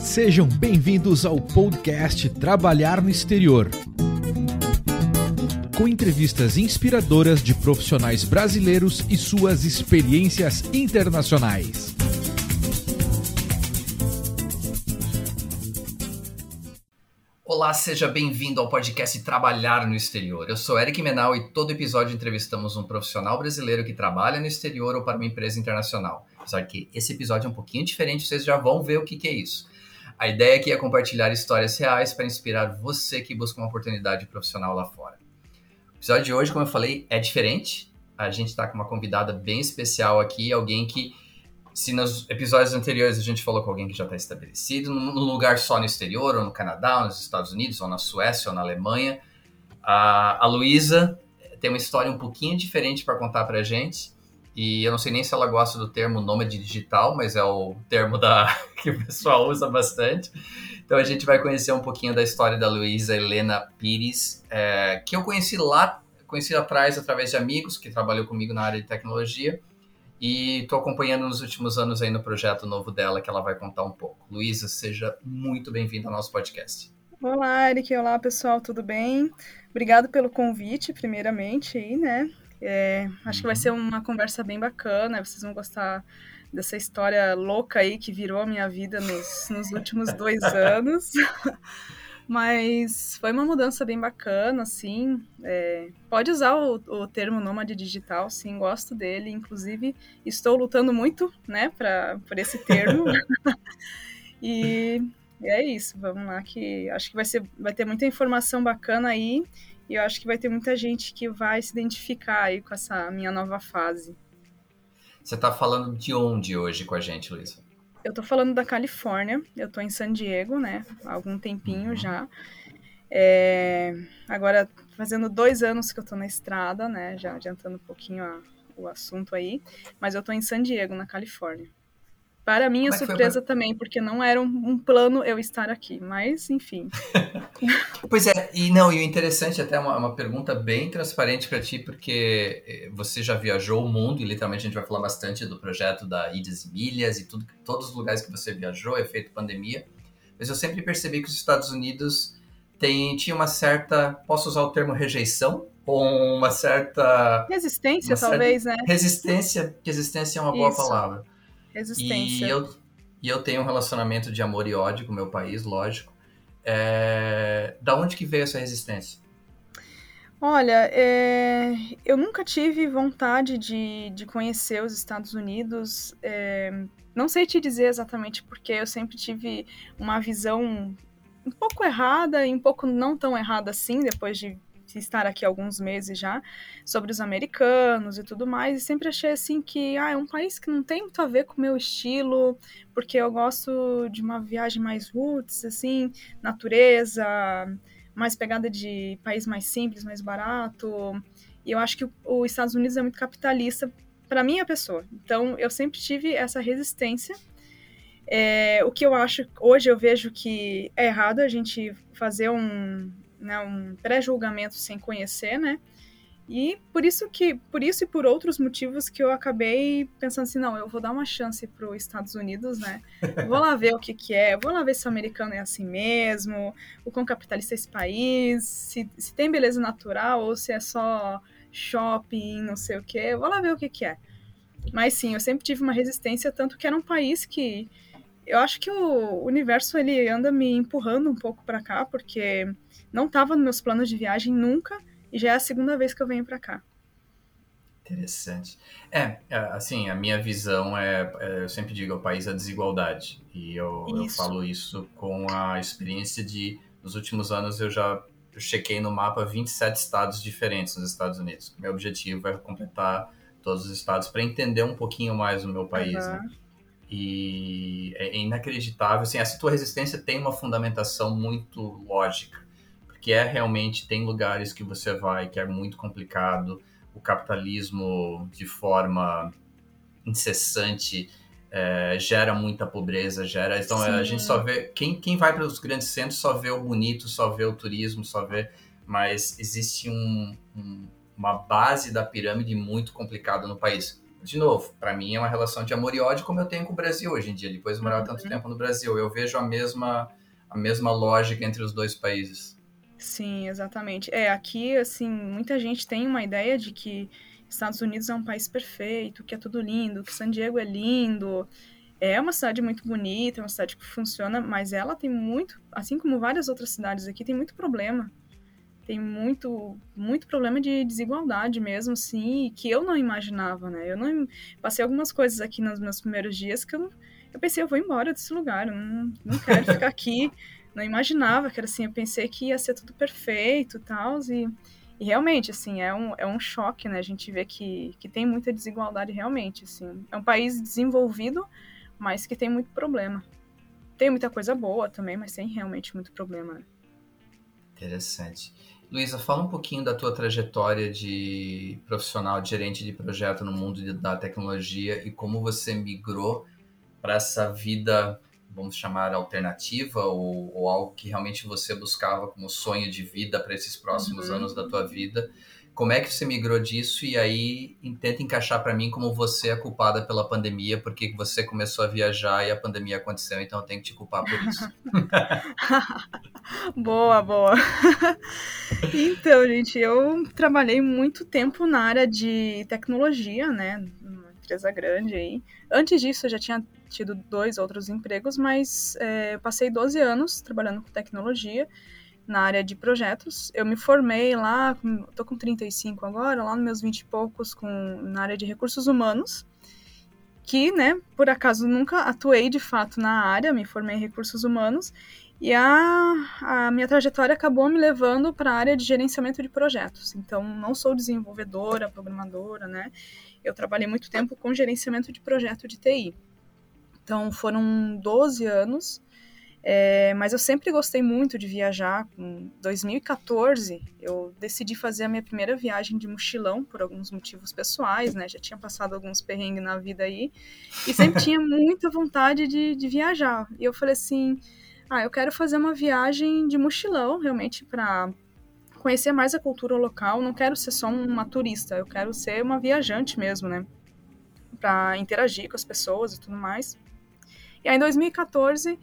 Sejam bem-vindos ao podcast Trabalhar no Exterior. Com entrevistas inspiradoras de profissionais brasileiros e suas experiências internacionais. Olá, seja bem-vindo ao podcast Trabalhar no Exterior. Eu sou Eric Menal e todo episódio entrevistamos um profissional brasileiro que trabalha no exterior ou para uma empresa internacional. Apesar que esse episódio é um pouquinho diferente, vocês já vão ver o que, que é isso. A ideia aqui é compartilhar histórias reais para inspirar você que busca uma oportunidade profissional lá fora. O episódio de hoje, como eu falei, é diferente. A gente está com uma convidada bem especial aqui, alguém que se nos episódios anteriores a gente falou com alguém que já está estabelecido, num lugar só no exterior, ou no Canadá, ou nos Estados Unidos, ou na Suécia, ou na Alemanha, a, a Luísa tem uma história um pouquinho diferente para contar para a gente. E eu não sei nem se ela gosta do termo nômade digital, mas é o termo da, que o pessoal usa bastante. Então a gente vai conhecer um pouquinho da história da Luísa Helena Pires, é, que eu conheci lá, conheci atrás através de amigos que trabalhou comigo na área de tecnologia. E estou acompanhando nos últimos anos aí no projeto novo dela, que ela vai contar um pouco. Luísa, seja muito bem-vinda ao nosso podcast. Olá, Eric. Olá, pessoal, tudo bem? Obrigado pelo convite, primeiramente, aí, né? É, acho que vai ser uma conversa bem bacana, vocês vão gostar dessa história louca aí que virou a minha vida nos, nos últimos dois anos. Mas foi uma mudança bem bacana, assim. É, pode usar o, o termo nômade digital, sim, gosto dele. Inclusive, estou lutando muito, né, pra, por esse termo. e, e é isso, vamos lá, que acho que vai, ser, vai ter muita informação bacana aí. E eu acho que vai ter muita gente que vai se identificar aí com essa minha nova fase. Você está falando de onde hoje com a gente, Luísa? Eu tô falando da Califórnia, eu tô em San Diego, né? Há algum tempinho uhum. já. É... Agora, fazendo dois anos que eu tô na estrada, né? Já adiantando um pouquinho a, o assunto aí. Mas eu tô em San Diego, na Califórnia. Para minha é surpresa também, porque não era um, um, plano eu estar aqui, mas enfim. pois é, e não, e o interessante até uma, uma pergunta bem transparente para ti, porque eh, você já viajou o mundo e literalmente a gente vai falar bastante do projeto da Idas e Milhas e tudo, todos os lugares que você viajou, efeito pandemia. Mas eu sempre percebi que os Estados Unidos tem, tinha uma certa, posso usar o termo rejeição, ou uma certa resistência, uma talvez, certa né? Resistência, resistência é uma boa Isso. palavra Resistência. E eu, e eu tenho um relacionamento de amor e ódio com o meu país, lógico. É... Da onde que veio essa resistência? Olha, é... eu nunca tive vontade de, de conhecer os Estados Unidos. É... Não sei te dizer exatamente porque eu sempre tive uma visão um pouco errada e um pouco não tão errada assim, depois de estar aqui alguns meses já, sobre os americanos e tudo mais, e sempre achei assim que ah, é um país que não tem muito a ver com o meu estilo, porque eu gosto de uma viagem mais roots, assim, natureza, mais pegada de país mais simples, mais barato. E eu acho que os Estados Unidos é muito capitalista para minha pessoa. Então eu sempre tive essa resistência. É, o que eu acho, hoje eu vejo que é errado a gente fazer um, né, um pré-julgamento sem conhecer, né? E por isso que, por isso e por outros motivos que eu acabei pensando assim, não, eu vou dar uma chance para os Estados Unidos, né? Vou lá ver o que que é, vou lá ver se o americano é assim mesmo, o quão capitalista é esse país, se, se tem beleza natural ou se é só shopping, não sei o que, vou lá ver o que que é. Mas sim, eu sempre tive uma resistência, tanto que era um país que eu acho que o universo ele anda me empurrando um pouco para cá, porque não estava nos meus planos de viagem nunca e já é a segunda vez que eu venho para cá. Interessante. É, é, assim, a minha visão é, é eu sempre digo, é o país da desigualdade. E eu, eu, falo isso com a experiência de, nos últimos anos, eu já eu chequei no mapa 27 estados diferentes nos Estados Unidos. Meu objetivo é completar todos os estados para entender um pouquinho mais o meu país. Uhum. Né? E é inacreditável. Assim, essa tua resistência tem uma fundamentação muito lógica que é realmente tem lugares que você vai que é muito complicado, o capitalismo de forma incessante é, gera muita pobreza, gera. Então Sim. a gente só vê quem, quem vai para os grandes centros só vê o bonito, só vê o turismo, só vê, mas existe um, um, uma base da pirâmide muito complicada no país. de novo, para mim é uma relação de amor e ódio como eu tenho com o Brasil hoje em dia. Depois de morar uhum. tanto tempo no Brasil, eu vejo a mesma a mesma lógica entre os dois países. Sim, exatamente. É, aqui assim, muita gente tem uma ideia de que Estados Unidos é um país perfeito, que é tudo lindo, que San Diego é lindo. É uma cidade muito bonita, é uma cidade que funciona, mas ela tem muito, assim como várias outras cidades aqui, tem muito problema tem muito muito problema de desigualdade mesmo, sim, que eu não imaginava, né? Eu não passei algumas coisas aqui nos meus primeiros dias que eu, eu pensei, eu vou embora desse lugar, eu não, não quero ficar aqui. Não imaginava que era assim, eu pensei que ia ser tudo perfeito e tal, e, e realmente, assim, é um, é um choque, né? A gente vê que, que tem muita desigualdade realmente, assim. É um país desenvolvido, mas que tem muito problema. Tem muita coisa boa também, mas tem realmente muito problema, né? Interessante. Luísa, fala um pouquinho da tua trajetória de profissional, de gerente de projeto no mundo da tecnologia e como você migrou para essa vida, vamos chamar alternativa ou, ou, algo que realmente você buscava como sonho de vida para esses próximos uhum. anos da tua vida como é que você migrou disso e aí tenta encaixar para mim como você é culpada pela pandemia, porque você começou a viajar e a pandemia aconteceu, então eu tenho que te culpar por isso. boa, boa. então, gente, eu trabalhei muito tempo na área de tecnologia, né, uma empresa grande aí. Antes disso, eu já tinha tido dois outros empregos, mas é, eu passei 12 anos trabalhando com tecnologia na área de projetos. Eu me formei lá, tô com 35 agora, lá nos meus 20 e poucos, com, na área de recursos humanos, que, né, por acaso nunca atuei de fato na área, me formei em recursos humanos, e a, a minha trajetória acabou me levando para a área de gerenciamento de projetos. Então, não sou desenvolvedora, programadora, né? Eu trabalhei muito tempo com gerenciamento de projeto de TI. Então, foram 12 anos é, mas eu sempre gostei muito de viajar. Em 2014, eu decidi fazer a minha primeira viagem de mochilão por alguns motivos pessoais, né? Já tinha passado alguns perrengues na vida aí e sempre tinha muita vontade de, de viajar. E eu falei assim: ah, eu quero fazer uma viagem de mochilão, realmente, para conhecer mais a cultura local. Não quero ser só uma turista, eu quero ser uma viajante mesmo, né? Para interagir com as pessoas e tudo mais. E aí, em 2014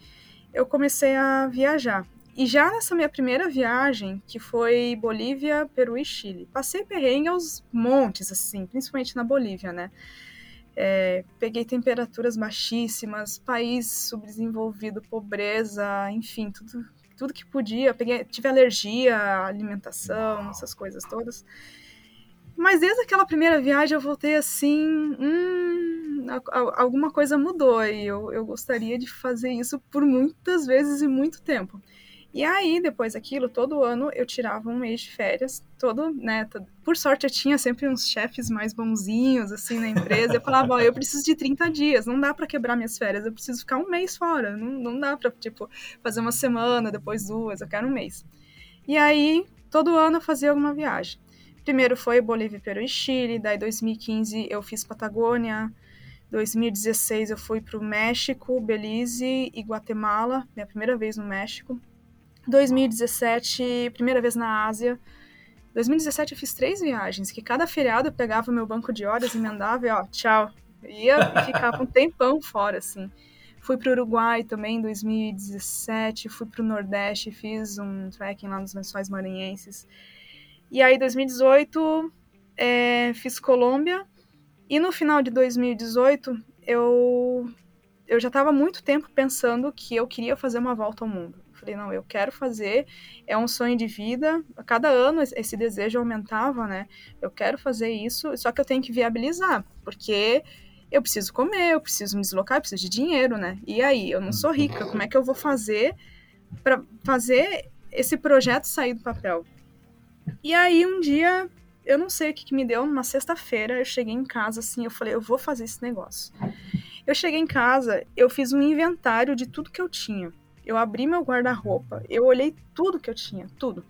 eu comecei a viajar. E já nessa minha primeira viagem, que foi Bolívia, Peru e Chile, passei perrengue aos montes, assim, principalmente na Bolívia, né? É, peguei temperaturas baixíssimas, país subdesenvolvido, pobreza, enfim, tudo, tudo que podia. Peguei, tive alergia alimentação, essas coisas todas. Mas desde aquela primeira viagem eu voltei assim, hum, alguma coisa mudou e eu, eu gostaria de fazer isso por muitas vezes e muito tempo. E aí, depois daquilo, todo ano eu tirava um mês de férias, todo, né, todo... por sorte eu tinha sempre uns chefes mais bonzinhos, assim, na empresa, eu falava, ó, eu preciso de 30 dias, não dá para quebrar minhas férias, eu preciso ficar um mês fora, não, não dá pra, tipo, fazer uma semana, depois duas, eu quero um mês. E aí, todo ano eu fazia alguma viagem. Primeiro foi Bolívia, Peru e Chile, daí 2015 eu fiz Patagônia, 2016 eu fui para o México, Belize e Guatemala, minha primeira vez no México. 2017, primeira vez na Ásia. 2017 eu fiz três viagens, que cada feriado eu pegava meu banco de horas, emendava e ó, tchau. Ia e ficava um tempão fora, assim. Fui para o Uruguai também em 2017, fui para o Nordeste, fiz um trekking lá nos Lençóis Maranhenses. E aí, 2018, é, fiz Colômbia. E no final de 2018, eu, eu já estava muito tempo pensando que eu queria fazer uma volta ao mundo. Falei, não, eu quero fazer, é um sonho de vida. A cada ano esse desejo aumentava, né? Eu quero fazer isso, só que eu tenho que viabilizar, porque eu preciso comer, eu preciso me deslocar, eu preciso de dinheiro, né? E aí, eu não sou rica, como é que eu vou fazer para fazer esse projeto sair do papel? E aí um dia, eu não sei o que, que me deu, numa sexta-feira, eu cheguei em casa assim, eu falei, eu vou fazer esse negócio. Eu cheguei em casa, eu fiz um inventário de tudo que eu tinha. Eu abri meu guarda-roupa, eu olhei tudo que eu tinha, tudo.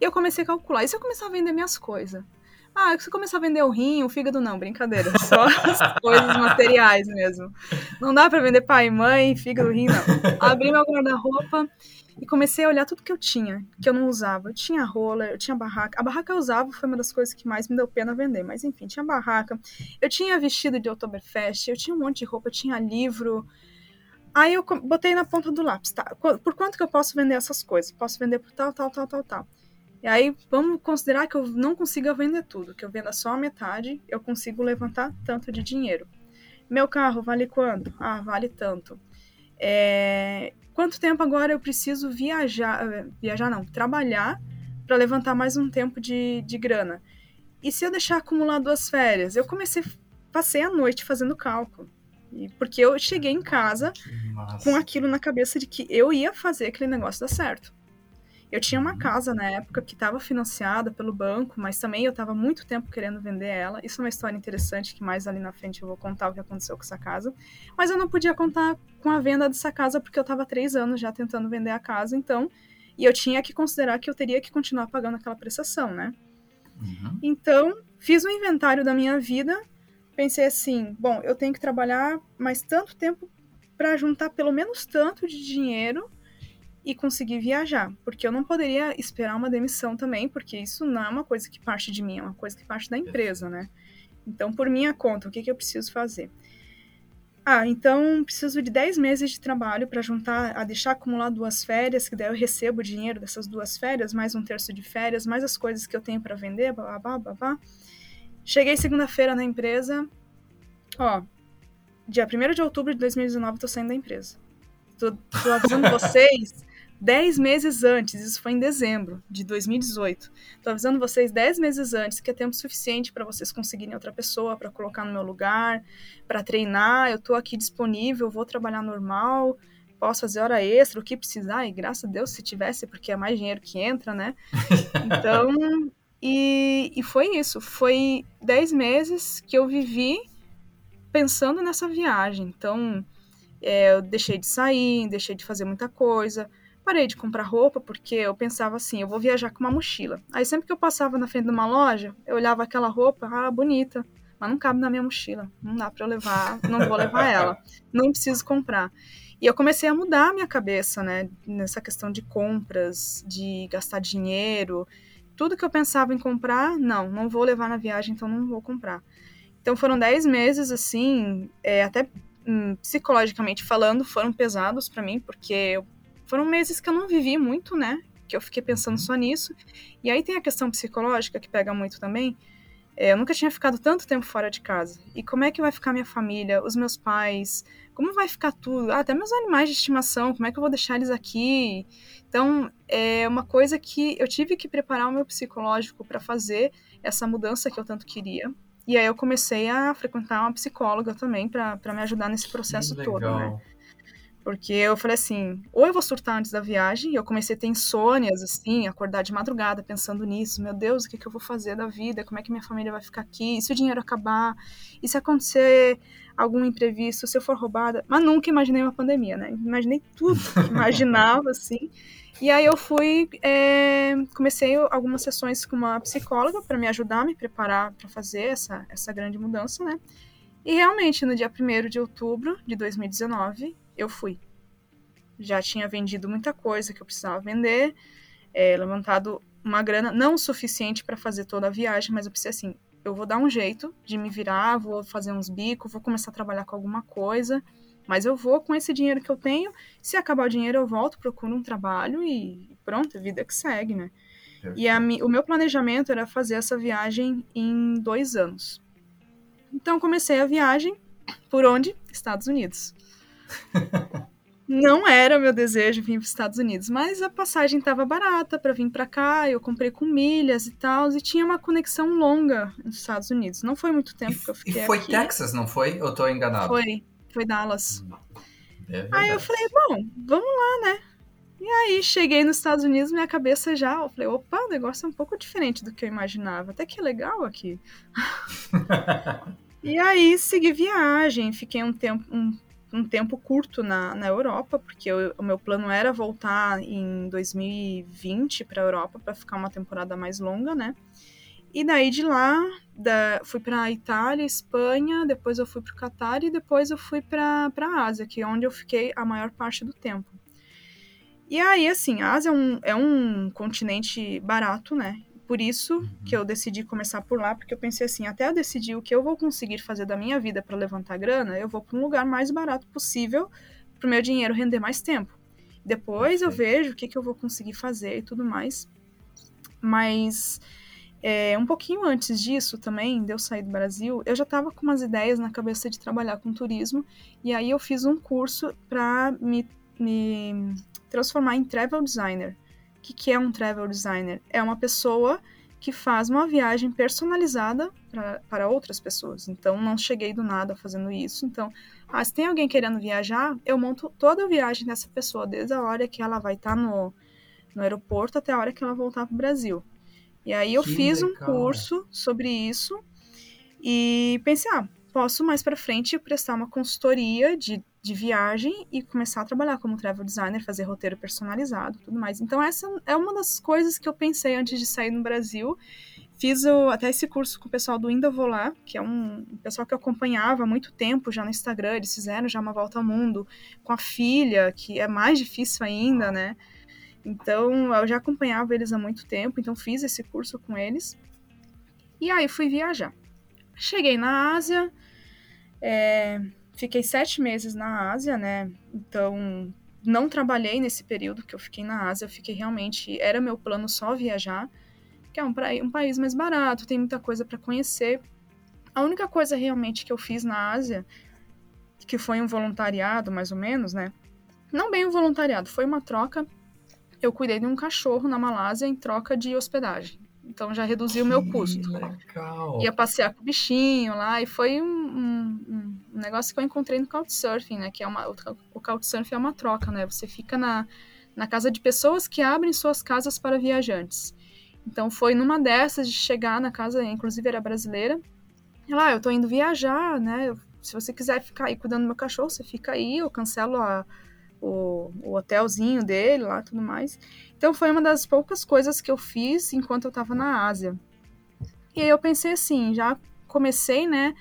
E eu comecei a calcular. E se eu começar a vender minhas coisas? Ah, se começar a vender o rim, o fígado não, brincadeira. Só as coisas materiais mesmo. Não dá para vender pai mãe, fígado, rim, não. Abri meu guarda-roupa e comecei a olhar tudo que eu tinha, que eu não usava. Eu tinha roller, eu tinha barraca. A barraca eu usava, foi uma das coisas que mais me deu pena vender, mas enfim, tinha barraca. Eu tinha vestido de Oktoberfest, eu tinha um monte de roupa, eu tinha livro. Aí eu botei na ponta do lápis, tá? Por quanto que eu posso vender essas coisas? Posso vender por tal, tal, tal, tal, tal. E aí vamos considerar que eu não consiga vender tudo, que eu venda só a metade, eu consigo levantar tanto de dinheiro. Meu carro vale quanto? Ah, vale tanto. É... Quanto tempo agora eu preciso viajar, eh, viajar não, trabalhar para levantar mais um tempo de, de grana? E se eu deixar acumular duas férias? Eu comecei, passei a noite fazendo cálculo. Porque eu cheguei em casa com aquilo na cabeça de que eu ia fazer aquele negócio dar certo. Eu tinha uma casa na época que estava financiada pelo banco, mas também eu estava muito tempo querendo vender ela. Isso é uma história interessante que mais ali na frente eu vou contar o que aconteceu com essa casa. Mas eu não podia contar com a venda dessa casa porque eu estava três anos já tentando vender a casa, então. E eu tinha que considerar que eu teria que continuar pagando aquela prestação, né? Uhum. Então, fiz um inventário da minha vida. Pensei assim: bom, eu tenho que trabalhar mais tanto tempo para juntar pelo menos tanto de dinheiro e conseguir viajar, porque eu não poderia esperar uma demissão também, porque isso não é uma coisa que parte de mim, é uma coisa que parte da empresa, né? Então, por minha conta, o que, que eu preciso fazer? Ah, então preciso de 10 meses de trabalho para juntar, a deixar acumular duas férias, que daí eu recebo o dinheiro dessas duas férias, mais um terço de férias, mais as coisas que eu tenho para vender, babá, babá. Cheguei segunda-feira na empresa, ó, dia 1 de outubro de 2019 tô saindo da empresa. Tô, tô avisando vocês 10 meses antes, isso foi em dezembro de 2018. Tô avisando vocês 10 meses antes que é tempo suficiente para vocês conseguirem outra pessoa para colocar no meu lugar, para treinar. Eu tô aqui disponível, vou trabalhar normal, posso fazer hora extra, o que precisar. E graças a Deus se tivesse, porque é mais dinheiro que entra, né? Então, e, e foi isso. Foi 10 meses que eu vivi pensando nessa viagem. Então, é, eu deixei de sair, deixei de fazer muita coisa parei de comprar roupa porque eu pensava assim, eu vou viajar com uma mochila. Aí sempre que eu passava na frente de uma loja, eu olhava aquela roupa, ah, bonita, mas não cabe na minha mochila. Não dá para eu levar, não vou levar ela. Não preciso comprar. E eu comecei a mudar a minha cabeça, né, nessa questão de compras, de gastar dinheiro. Tudo que eu pensava em comprar, não, não vou levar na viagem, então não vou comprar. Então foram 10 meses, assim, é, até hum, psicologicamente falando, foram pesados para mim, porque eu foram meses que eu não vivi muito, né? Que eu fiquei pensando só nisso. E aí tem a questão psicológica que pega muito também. É, eu nunca tinha ficado tanto tempo fora de casa. E como é que vai ficar minha família, os meus pais? Como vai ficar tudo? Ah, até meus animais de estimação, como é que eu vou deixar eles aqui? Então, é uma coisa que eu tive que preparar o meu psicológico para fazer essa mudança que eu tanto queria. E aí eu comecei a frequentar uma psicóloga também para me ajudar nesse processo todo, né? Porque eu falei assim, ou eu vou surtar antes da viagem, e eu comecei a ter insônias, assim, acordar de madrugada pensando nisso, meu Deus, o que, que eu vou fazer da vida, como é que minha família vai ficar aqui, e se o dinheiro acabar, e se acontecer algum imprevisto, se eu for roubada, mas nunca imaginei uma pandemia, né, imaginei tudo que imaginava, assim, e aí eu fui, é, comecei algumas sessões com uma psicóloga para me ajudar, me preparar para fazer essa, essa grande mudança, né, e realmente, no dia 1 de outubro de 2019, eu fui. Já tinha vendido muita coisa que eu precisava vender, é, levantado uma grana não o suficiente para fazer toda a viagem, mas eu pensei assim, eu vou dar um jeito de me virar, vou fazer uns bicos, vou começar a trabalhar com alguma coisa, mas eu vou com esse dinheiro que eu tenho, se acabar o dinheiro eu volto, procuro um trabalho e pronto, a vida que segue, né? E a, o meu planejamento era fazer essa viagem em dois anos. Então comecei a viagem por onde? Estados Unidos. Não era meu desejo vir para os Estados Unidos, mas a passagem estava barata para vir para cá. Eu comprei com milhas e tal, e tinha uma conexão longa nos Estados Unidos. Não foi muito tempo e, que eu fiquei. E foi aqui. Texas, não foi? Eu estou enganado? Foi, foi Dallas. É aí eu falei, bom, vamos lá, né? E aí cheguei nos Estados Unidos, minha cabeça já, eu falei, opa, o negócio é um pouco diferente do que eu imaginava. Até que legal aqui. e aí segui viagem, fiquei um tempo, um um tempo curto na, na Europa, porque eu, o meu plano era voltar em 2020 para a Europa para ficar uma temporada mais longa, né? E daí de lá, da, fui para Itália, Espanha, depois eu fui para o Catar e depois eu fui para a Ásia, que é onde eu fiquei a maior parte do tempo. E aí, assim, a Ásia é um, é um continente barato, né? Por isso uhum. que eu decidi começar por lá, porque eu pensei assim, até eu decidir o que eu vou conseguir fazer da minha vida para levantar grana, eu vou para um lugar mais barato possível para o meu dinheiro render mais tempo. Depois eu vejo o que, que eu vou conseguir fazer e tudo mais. Mas é, um pouquinho antes disso também, de eu sair do Brasil, eu já estava com umas ideias na cabeça de trabalhar com turismo. E aí eu fiz um curso para me, me transformar em travel designer. Que, que é um travel designer? É uma pessoa que faz uma viagem personalizada pra, para outras pessoas. Então, não cheguei do nada fazendo isso. Então, ah, se tem alguém querendo viajar, eu monto toda a viagem dessa pessoa, desde a hora que ela vai estar tá no, no aeroporto até a hora que ela voltar para o Brasil. E aí eu que fiz legal. um curso sobre isso e pensei, ah, posso mais para frente prestar uma consultoria de de viagem e começar a trabalhar como travel designer, fazer roteiro personalizado, tudo mais. Então essa é uma das coisas que eu pensei antes de sair no Brasil. Fiz o, até esse curso com o pessoal do Ainda Vou Lá, que é um, um pessoal que eu acompanhava há muito tempo já no Instagram. Eles fizeram já uma volta ao mundo com a filha, que é mais difícil ainda, né? Então eu já acompanhava eles há muito tempo, então fiz esse curso com eles. E aí fui viajar. Cheguei na Ásia, é, Fiquei sete meses na Ásia, né? Então, não trabalhei nesse período que eu fiquei na Ásia. Eu fiquei realmente. Era meu plano só viajar, que é um, um país mais barato, tem muita coisa para conhecer. A única coisa realmente que eu fiz na Ásia, que foi um voluntariado, mais ou menos, né? Não bem um voluntariado, foi uma troca. Eu cuidei de um cachorro na Malásia em troca de hospedagem. Então já reduziu o meu custo. Legal. Ia passear com o bichinho lá e foi um, um, um, negócio que eu encontrei no Couchsurfing, né? Que é uma, o Couchsurfing é uma troca, né? Você fica na, na casa de pessoas que abrem suas casas para viajantes. Então foi numa dessas de chegar na casa, inclusive era brasileira. Ela, ah, eu tô indo viajar, né? Se você quiser ficar aí cuidando do meu cachorro, você fica aí, eu cancelo a, o, o hotelzinho dele lá tudo mais. Então foi uma das poucas coisas que eu fiz enquanto eu estava na Ásia. E aí eu pensei assim, já comecei, né,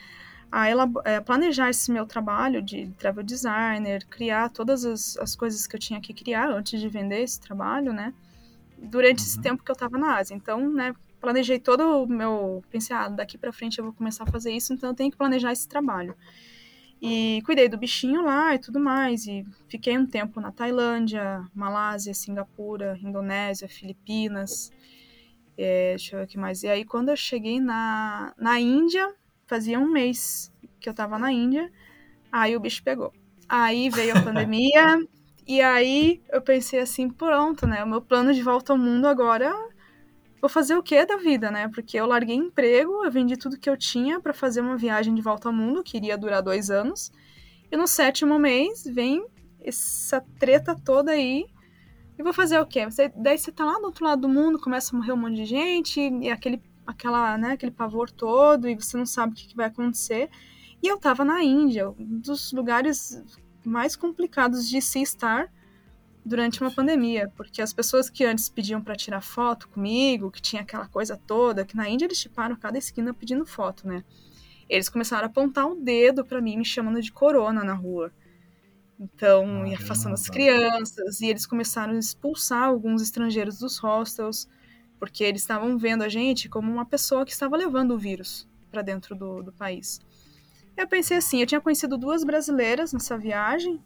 a é, planejar esse meu trabalho de travel designer, criar todas as, as coisas que eu tinha que criar antes de vender esse trabalho, né, durante uhum. esse tempo que eu estava na Ásia. Então, né, planejei todo o meu, pensei, ah, daqui para frente eu vou começar a fazer isso, então eu tenho que planejar esse trabalho. E cuidei do bichinho lá e tudo mais. E fiquei um tempo na Tailândia, Malásia, Singapura, Indonésia, Filipinas. É, deixa eu ver o que mais. E aí, quando eu cheguei na, na Índia, fazia um mês que eu tava na Índia, aí o bicho pegou. Aí veio a pandemia, e aí eu pensei assim: pronto, né? O meu plano de volta ao mundo agora vou fazer o que da vida, né? Porque eu larguei emprego, eu vendi tudo que eu tinha para fazer uma viagem de volta ao mundo, que iria durar dois anos. E no sétimo mês vem essa treta toda aí. E vou fazer o quê? Você, daí você tá lá do outro lado do mundo, começa a morrer um monte de gente, e aquele, aquela, né, aquele pavor todo, e você não sabe o que, que vai acontecer. E eu tava na Índia, um dos lugares mais complicados de se estar durante uma pandemia, porque as pessoas que antes pediam para tirar foto comigo, que tinha aquela coisa toda, que na Índia eles tiparam cada esquina pedindo foto, né? Eles começaram a apontar o um dedo para mim, me chamando de corona na rua. Então, ah, afastando as crianças, e eles começaram a expulsar alguns estrangeiros dos hostels, porque eles estavam vendo a gente como uma pessoa que estava levando o vírus para dentro do, do país. Eu pensei assim, eu tinha conhecido duas brasileiras nessa viagem,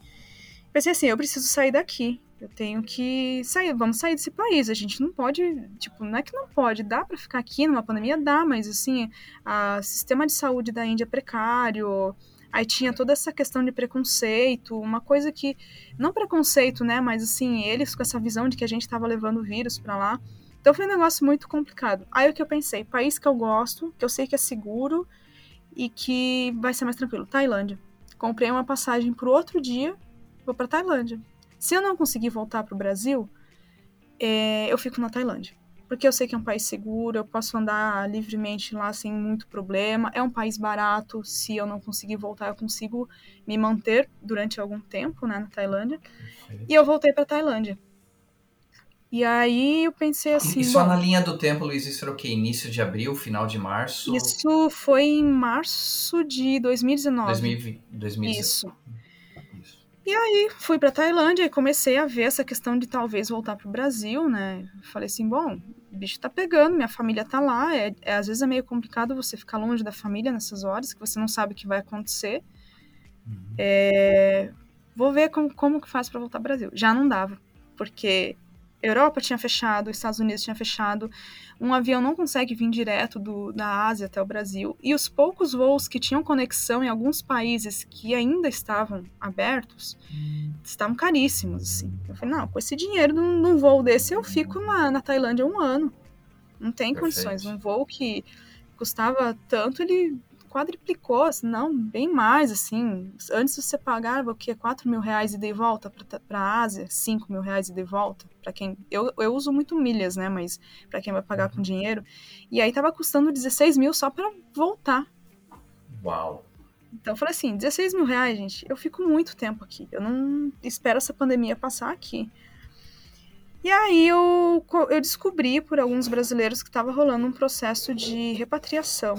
pensei assim, eu preciso sair daqui. Eu tenho que sair, vamos sair desse país. A gente não pode, tipo, não é que não pode, dá para ficar aqui numa pandemia, dá, mas assim, o sistema de saúde da Índia é precário. Aí tinha toda essa questão de preconceito, uma coisa que não preconceito, né, mas assim, eles com essa visão de que a gente estava levando o vírus para lá. Então foi um negócio muito complicado. Aí o que eu pensei, país que eu gosto, que eu sei que é seguro e que vai ser mais tranquilo, Tailândia. Comprei uma passagem pro outro dia, vou para Tailândia. Se eu não conseguir voltar para o Brasil, é, eu fico na Tailândia. Porque eu sei que é um país seguro, eu posso andar livremente lá sem muito problema. É um país barato, se eu não conseguir voltar, eu consigo me manter durante algum tempo né, na Tailândia. E eu voltei para Tailândia. E aí eu pensei assim. E só na linha do tempo, Luiz, isso era o quê? Início de abril, final de março? Isso foi em março de 2019. 2020, 2019. Isso. E aí fui para Tailândia e comecei a ver essa questão de talvez voltar para o Brasil, né? Falei assim, bom, o bicho tá pegando, minha família tá lá, é, é, às vezes é meio complicado você ficar longe da família nessas horas, que você não sabe o que vai acontecer. Uhum. É, vou ver como, como que faz para voltar ao Brasil. Já não dava, porque Europa tinha fechado, Estados Unidos tinha fechado, um avião não consegue vir direto do, da Ásia até o Brasil, e os poucos voos que tinham conexão em alguns países que ainda estavam abertos hum. estavam caríssimos, assim. Eu falei, não, com esse dinheiro num, num voo desse eu fico na, na Tailândia um ano. Não tem Perfeito. condições. Um voo que custava tanto, ele quadriplicou, assim, não, bem mais, assim. Antes você pagava o quê? 4 mil reais e de volta para a Ásia, 5 mil reais e de volta. para quem eu, eu uso muito milhas, né? Mas para quem vai pagar com dinheiro. E aí tava custando 16 mil só para voltar. Uau! Então eu falei assim, 16 mil reais, gente, eu fico muito tempo aqui. Eu não espero essa pandemia passar aqui. E aí eu, eu descobri por alguns brasileiros que estava rolando um processo de repatriação.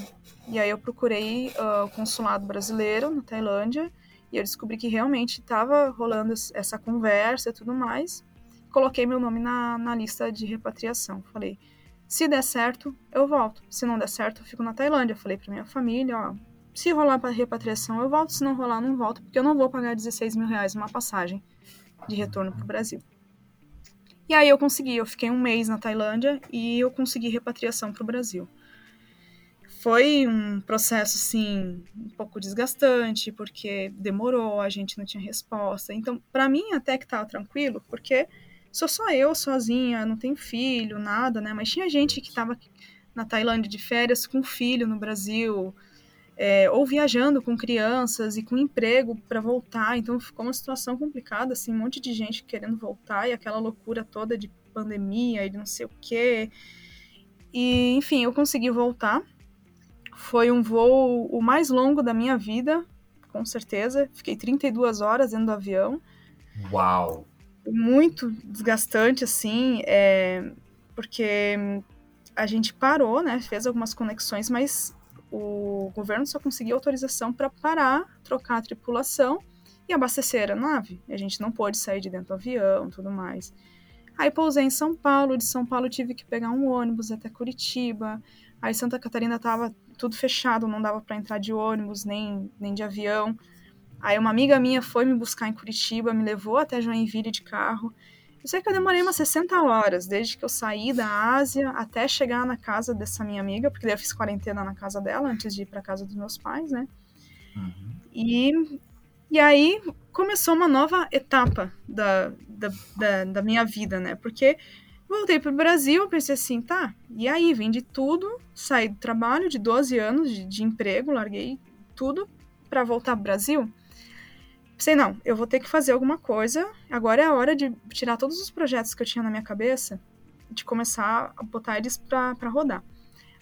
E aí eu procurei uh, o consulado brasileiro na Tailândia e eu descobri que realmente estava rolando essa conversa e tudo mais. Coloquei meu nome na, na lista de repatriação. Falei, se der certo, eu volto. Se não der certo, eu fico na Tailândia. Falei para minha família, ó, se rolar para repatriação, eu volto. Se não rolar, não volto, porque eu não vou pagar 16 mil reais uma passagem de retorno para o Brasil. E aí eu consegui, eu fiquei um mês na Tailândia e eu consegui repatriação para o Brasil. Foi um processo, assim, um pouco desgastante, porque demorou, a gente não tinha resposta. Então, para mim, até que tava tranquilo, porque sou só eu sozinha, não tenho filho, nada, né? Mas tinha gente que tava na Tailândia de férias com filho no Brasil, é, ou viajando com crianças e com emprego para voltar. Então ficou uma situação complicada, assim, um monte de gente querendo voltar e aquela loucura toda de pandemia e de não sei o quê. E, enfim, eu consegui voltar. Foi um voo o mais longo da minha vida, com certeza. Fiquei 32 horas dentro do avião. Uau! Muito desgastante, assim, é, porque a gente parou, né? Fez algumas conexões, mas o governo só conseguia autorização para parar, trocar a tripulação e abastecer a nave. A gente não pôde sair de dentro do avião tudo mais. Aí pousei em São Paulo, de São Paulo tive que pegar um ônibus até Curitiba. Aí Santa Catarina tava tudo fechado, não dava para entrar de ônibus nem, nem de avião. Aí uma amiga minha foi me buscar em Curitiba, me levou até Joinville de carro. Eu sei que eu demorei umas 60 horas, desde que eu saí da Ásia até chegar na casa dessa minha amiga, porque daí eu fiz quarentena na casa dela antes de ir para casa dos meus pais, né? Uhum. E, e aí começou uma nova etapa da, da, da, da minha vida, né? Porque voltei para o Brasil, pensei assim, tá, e aí, vendi tudo, saí do trabalho de 12 anos de, de emprego, larguei tudo para voltar para o Brasil. Pensei, não, eu vou ter que fazer alguma coisa. Agora é a hora de tirar todos os projetos que eu tinha na minha cabeça e de começar a botar eles para rodar.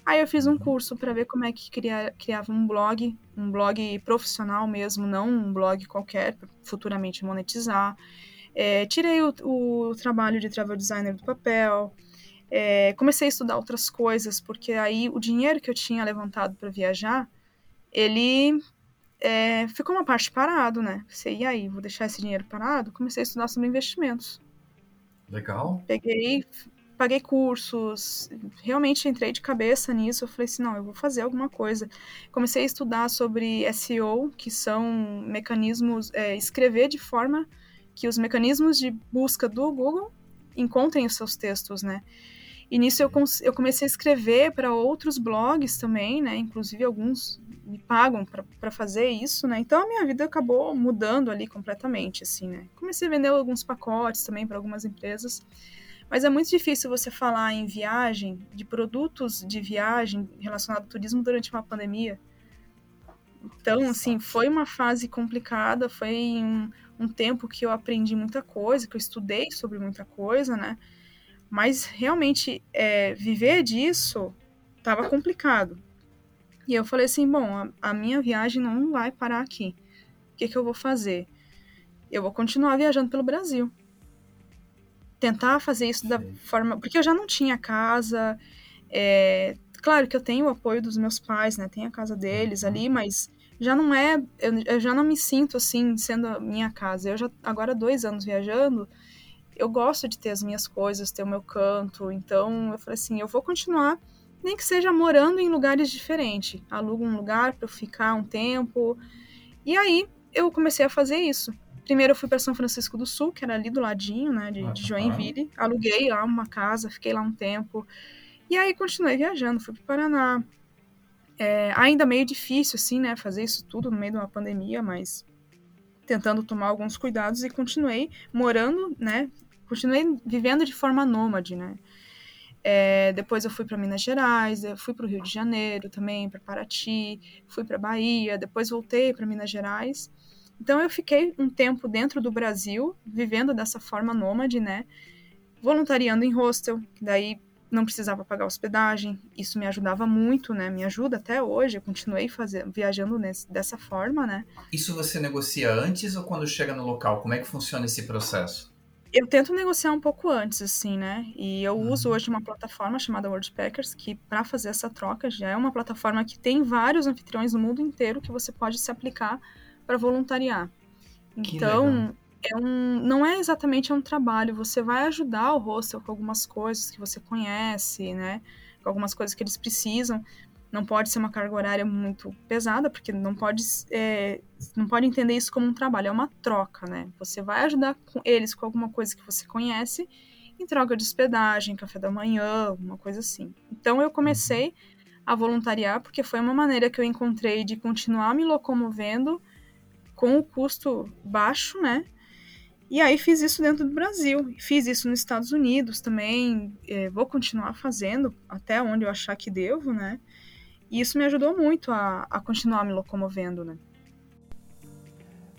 Aí eu fiz um curso para ver como é que cria, criava um blog, um blog profissional mesmo, não um blog qualquer, futuramente monetizar. É, tirei o, o, trabalho de travel designer do papel. É, comecei a estudar outras coisas, porque aí o dinheiro que eu tinha levantado para viajar, ele é, ficou uma parte parado, né? Pensei, e aí, vou deixar esse dinheiro parado? Comecei a estudar sobre investimentos. Legal. Peguei, paguei cursos, realmente entrei de cabeça nisso. Eu falei assim, não, eu vou fazer alguma coisa. Comecei a estudar sobre SEO, que são mecanismos, é, escrever de forma que os mecanismos de busca do Google encontrem os seus textos, né? E nisso eu, eu comecei a escrever para outros blogs também, né? Inclusive alguns me pagam para fazer isso, né? Então a minha vida acabou mudando ali completamente, assim, né? Comecei a vender alguns pacotes também para algumas empresas, mas é muito difícil você falar em viagem, de produtos de viagem relacionado ao turismo durante uma pandemia. Então, assim, foi uma fase complicada, foi um, um tempo que eu aprendi muita coisa, que eu estudei sobre muita coisa, né? Mas realmente é, viver disso estava complicado. E eu falei assim: bom, a, a, minha viagem não vai parar aqui. O que, que eu vou fazer? Eu vou continuar viajando pelo Brasil. tentar fazer isso da forma. Porque eu já não tinha casa. É, claro que eu tenho o apoio dos meus pais, né? Tem a casa deles uhum. ali, mas já não é. Eu, eu, já não me sinto assim, sendo a minha casa. Eu já, agora, dois anos viajando, eu gosto de ter as minhas coisas, ter o meu canto. Então, eu falei assim: eu vou continuar, nem que seja morando em lugares diferentes. Alugo um lugar para eu ficar um tempo. E aí, eu comecei a fazer isso. Primeiro eu fui para São Francisco do Sul, que era ali do ladinho, né, de, de Joinville. Aluguei lá uma casa, fiquei lá um tempo. E aí continuei viajando, fui para Paraná. É, ainda meio difícil, assim, né, fazer isso tudo no meio de uma pandemia, mas tentando tomar alguns cuidados e continuei morando, né, continuei vivendo de forma nômade, né. É, depois eu fui para Minas Gerais, fui para o Rio de Janeiro também, para Paraty, fui para Bahia, depois voltei para Minas Gerais. Então eu fiquei um tempo dentro do Brasil, vivendo dessa forma nômade, né? Voluntariando em hostel, daí não precisava pagar hospedagem, isso me ajudava muito, né? Me ajuda até hoje, eu continuei fazendo, viajando nesse, dessa forma, né? Isso você negocia antes ou quando chega no local? Como é que funciona esse processo? Eu tento negociar um pouco antes, assim, né? E eu uhum. uso hoje uma plataforma chamada WordPackers, que para fazer essa troca já é uma plataforma que tem vários anfitriões no mundo inteiro que você pode se aplicar para voluntariar. Então, é um, não é exatamente um trabalho, você vai ajudar o hostel com algumas coisas que você conhece, né? Com algumas coisas que eles precisam. Não pode ser uma carga horária muito pesada, porque não pode, é, não pode entender isso como um trabalho, é uma troca, né? Você vai ajudar com eles com alguma coisa que você conhece, em troca de hospedagem, café da manhã, uma coisa assim. Então eu comecei a voluntariar porque foi uma maneira que eu encontrei de continuar me locomovendo com o custo baixo, né? E aí fiz isso dentro do Brasil, fiz isso nos Estados Unidos também, é, vou continuar fazendo até onde eu achar que devo, né? E isso me ajudou muito a, a continuar me locomovendo, né?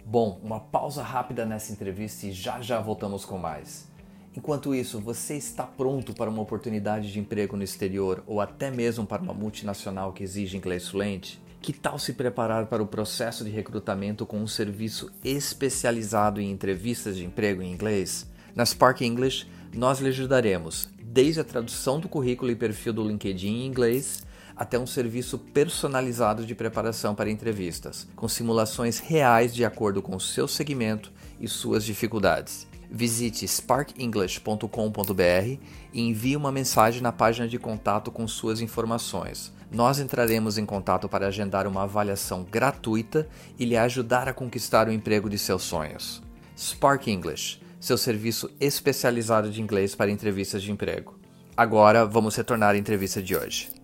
Bom, uma pausa rápida nessa entrevista e já já voltamos com mais. Enquanto isso, você está pronto para uma oportunidade de emprego no exterior ou até mesmo para uma multinacional que exige inglês fluente? Que tal se preparar para o processo de recrutamento com um serviço especializado em entrevistas de emprego em inglês? Na Spark English, nós lhe ajudaremos desde a tradução do currículo e perfil do LinkedIn em inglês até um serviço personalizado de preparação para entrevistas, com simulações reais de acordo com o seu segmento e suas dificuldades. Visite sparkenglish.com.br e envie uma mensagem na página de contato com suas informações. Nós entraremos em contato para agendar uma avaliação gratuita e lhe ajudar a conquistar o emprego de seus sonhos. Spark English, seu serviço especializado de inglês para entrevistas de emprego. Agora vamos retornar à entrevista de hoje.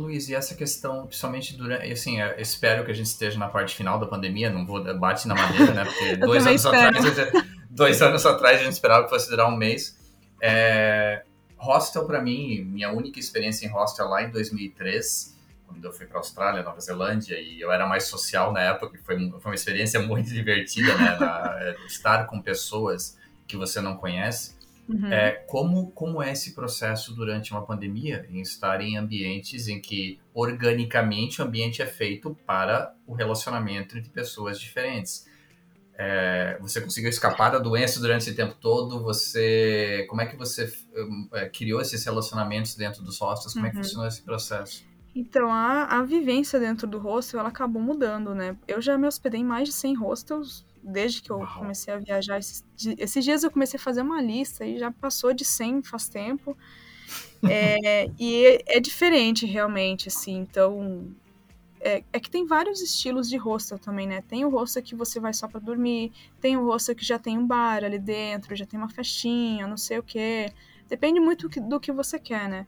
Luiz, e essa questão, principalmente durante. Assim, espero que a gente esteja na parte final da pandemia, não vou bate na madeira, né? Porque dois anos, atrás, dois anos atrás a gente esperava que fosse durar um mês. É, hostel, para mim, minha única experiência em hostel lá em 2003, quando eu fui para Austrália, Nova Zelândia, e eu era mais social na época, foi, foi uma experiência muito divertida, né? Na, é, estar com pessoas que você não conhece. Uhum. É, como, como é esse processo durante uma pandemia, em estar em ambientes em que organicamente o ambiente é feito para o relacionamento entre pessoas diferentes? É, você conseguiu escapar da doença durante esse tempo todo? Você, como é que você é, criou esses relacionamentos dentro dos hostels? Como uhum. é que uhum. funcionou esse processo? Então, a, a vivência dentro do hostel, ela acabou mudando, né? Eu já me hospedei em mais de 100 hostels desde que eu Uau. comecei a viajar. Esses, esses, dias eu comecei a fazer uma lista e já passou de 100 faz tempo. É, e é diferente realmente, assim. Então, é, é, que tem vários estilos de hostel também, né? Tem o hostel que você vai só para dormir, tem o hostel que já tem um bar ali dentro, já tem uma festinha, não sei o quê. Depende muito do que você quer, né?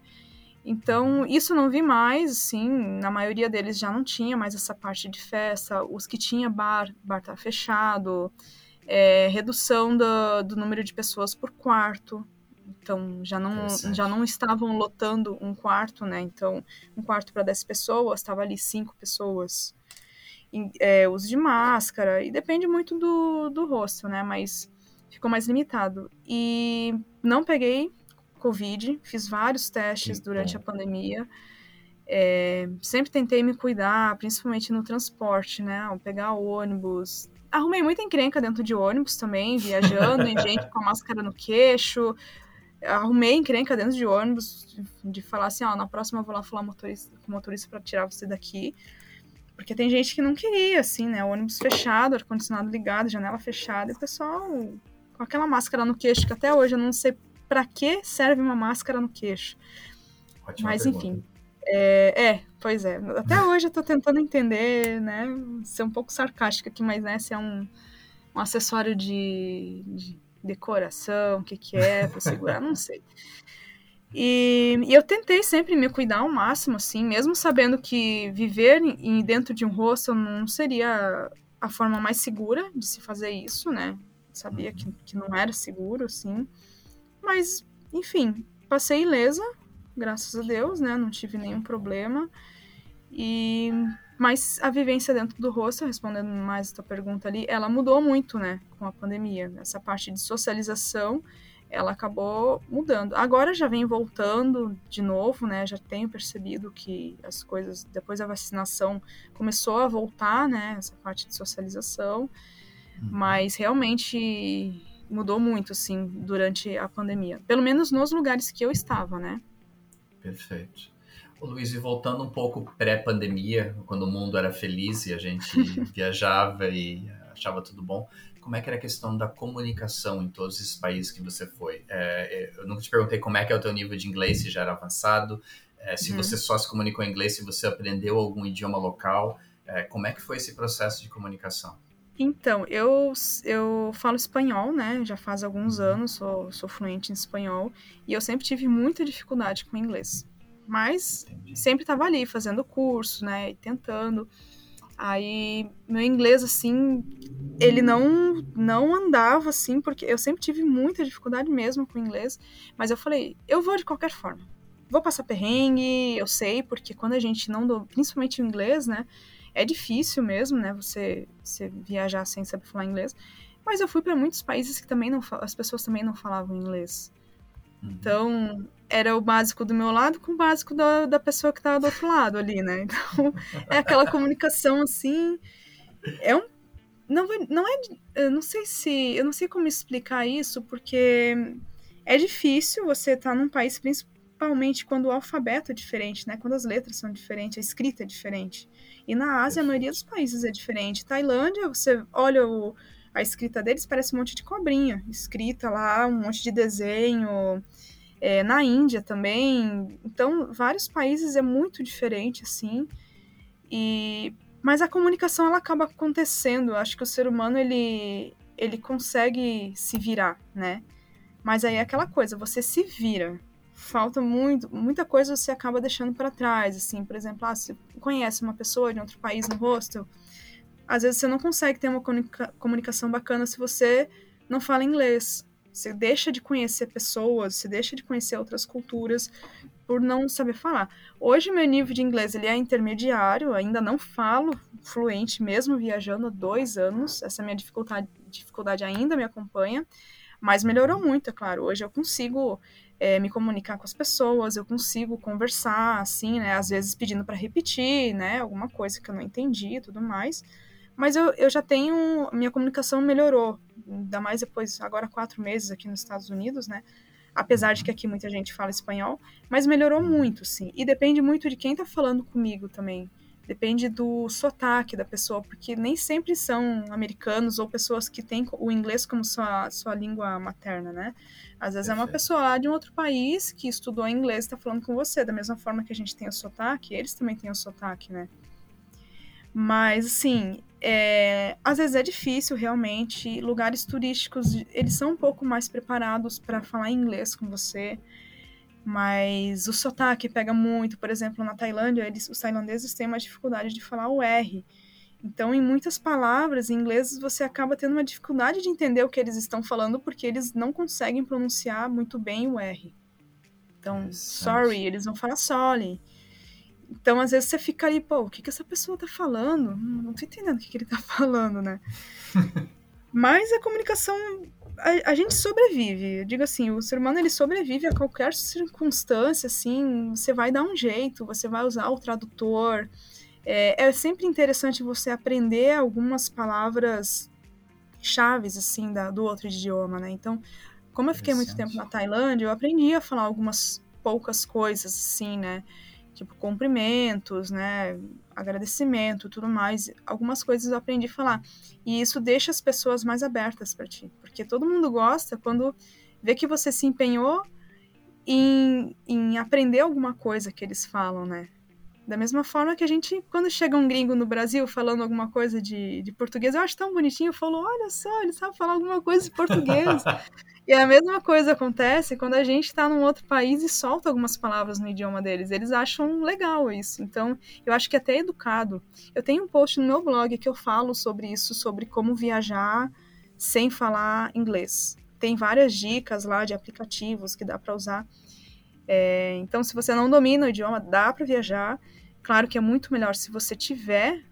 Então, isso não vi mais, assim, na maioria deles já não tinha mais essa parte de festa, os que tinha bar, bar tá fechado, é, redução do, do número de pessoas por quarto, então já não, já não estavam lotando um quarto, né? Então, um quarto para 10 pessoas, estava ali cinco pessoas. E, é, uso de máscara, e depende muito do, do rosto, né? Mas ficou mais limitado. E não peguei Covid, fiz vários testes durante bom. a pandemia. É, sempre tentei me cuidar, principalmente no transporte, né? Ao pegar ônibus, arrumei muita encrenca dentro de ônibus também, viajando, em gente com a máscara no queixo. Arrumei encrenca dentro de ônibus, de, falar assim, ó, na próxima eu vou lá falar motorista, com o motorista para tirar você daqui. Porque tem gente que não queria, assim, né? Ônibus fechado, ar-condicionado ligado, janela fechada, e o pessoal com aquela máscara no queixo, que até hoje eu não sei para que serve uma máscara no queixo. Ótima Mas, pergunta. enfim. É, é, pois é. Até hoje eu tô tentando entender, né? Ser um pouco sarcástica aqui, mas né, se é um, um acessório de, de decoração, o que, que é, pra segurar, não sei. E, e, eu tentei sempre me cuidar ao máximo, assim, mesmo sabendo que viver em, dentro de um hostel não seria a forma mais segura de se fazer isso, né? Sabia que, que não era seguro, assim. Mas, enfim, passei ilesa, graças a Deus, né? Não tive nenhum problema. E mas a vivência dentro do hostel, respondendo mais a tua pergunta ali, ela mudou muito, né, com a pandemia. Essa parte de socialização, ela acabou mudando. Agora já vem voltando de novo, né? Já tenho percebido que as coisas depois da vacinação começou a voltar, né, essa parte de socialização. Uhum. Mas realmente mudou muito, assim, durante a pandemia. Pelo menos nos lugares que eu estava, né? Perfeito. Ô, Luiz, e voltando um pouco pré-pandemia, quando o mundo era feliz e a gente viajava e achava tudo bom, como é que era a questão da comunicação em todos esses países que você foi? É, é eu nunca te perguntei como é que é o teu nível de inglês, se já era avançado, é, se uhum. você só se comunicou em inglês, se você aprendeu algum idioma local, é, como é que foi esse processo de comunicação? Então, eu, eu falo espanhol, né? Já faz alguns uhum. anos, sou, sou fluente em espanhol. E eu sempre tive muita dificuldade com inglês. Mas sempre estava ali fazendo curso, né? E tentando. Aí, meu inglês, assim, ele não, não andava, assim, porque eu sempre tive muita dificuldade mesmo com inglês. Mas eu falei, eu vou de qualquer forma. Vou passar perrengue, eu sei, porque quando a gente não... Principalmente o inglês, né? É difícil mesmo, né? Você, você viajar sem saber falar inglês. Mas eu fui para muitos países que também não as pessoas também não falavam inglês. Uhum. Então, era o básico do meu lado com o básico da, da pessoa que estava do outro lado ali, né? Então, é aquela comunicação assim. É um. Não, não é. Eu não sei se. Eu não sei como explicar isso, porque é difícil você estar tá num país, principalmente quando o alfabeto é diferente, né? Quando as letras são diferentes, a escrita é diferente. E na Ásia, a maioria dos países é diferente. Tailândia, você olha o, a escrita deles, parece um monte de cobrinha. Escrita lá, um monte de desenho. É, na Índia também. Então, vários países é muito diferente, assim. E... Mas a comunicação, ela acaba acontecendo. Acho que o ser humano, ele, ele consegue se virar, né? Mas aí é aquela coisa, você se vira falta muito, muita coisa você acaba deixando para trás, assim, por exemplo, ah, você conhece uma pessoa de outro país no hostel, às vezes você não consegue ter uma comunica comunicação bacana se você não fala inglês. Você deixa de conhecer pessoas, você deixa de conhecer outras culturas por não saber falar. Hoje meu nível de inglês ele é intermediário, ainda não falo fluente mesmo viajando há dois anos. Essa minha dificuldade, dificuldade ainda me acompanha, mas melhorou muito, é claro. Hoje eu consigo é, me comunicar com as pessoas, eu consigo conversar, assim, né? Às vezes pedindo para repetir, né? Alguma coisa que eu não entendi e tudo mais. Mas eu, eu já tenho. Minha comunicação melhorou, ainda mais depois, agora quatro meses aqui nos Estados Unidos, né? Apesar de que aqui muita gente fala espanhol, mas melhorou muito, sim. E depende muito de quem tá falando comigo também. Depende do sotaque da pessoa, porque nem sempre são americanos ou pessoas que têm o inglês como sua, sua língua materna, né? Às vezes é uma pessoa lá de um outro país que estudou inglês e está falando com você, da mesma forma que a gente tem o sotaque, eles também têm o sotaque, né? Mas, assim, é, às vezes é difícil realmente. Lugares turísticos, eles são um pouco mais preparados para falar inglês com você mas o sotaque pega muito. Por exemplo, na Tailândia, eles, os tailandeses têm uma dificuldade de falar o R. Então, em muitas palavras em inglês, você acaba tendo uma dificuldade de entender o que eles estão falando porque eles não conseguem pronunciar muito bem o R. Então, sorry, eles vão falar sorry. Então, às vezes você fica ali, pô, o que, que essa pessoa tá falando? Não tô entendendo o que, que ele tá falando, né? Mas a comunicação a, a, gente sobrevive. Eu digo assim, o ser humano ele sobrevive a qualquer circunstância, assim, você vai dar um jeito, você vai usar o tradutor. É, é sempre interessante você aprender algumas palavras chaves, assim, da, do outro idioma, né? Então, como eu fiquei muito tempo na Tailândia, eu aprendi a falar algumas poucas coisas, assim, né? Tipo, cumprimentos, né? Agradecimento, tudo mais. Algumas coisas eu aprendi a falar. E isso deixa as pessoas mais abertas para ti. Porque todo mundo gosta quando vê que você se empenhou em, em aprender alguma coisa que eles falam, né? Da mesma forma que a gente, quando chega um gringo no Brasil falando alguma coisa de, de português, eu acho tão bonitinho, falou, olha só, ele sabe falar alguma coisa de português. e a mesma coisa acontece quando a gente está num outro país e solta algumas palavras no idioma deles. Eles acham legal isso. Então, eu acho que é até educado. Eu tenho um post no meu blog que eu falo sobre isso, sobre como viajar sem falar inglês. Tem várias dicas lá de aplicativos que dá para usar. É, então, se você não domina o idioma, dá para viajar. Claro que é muito melhor se você tiver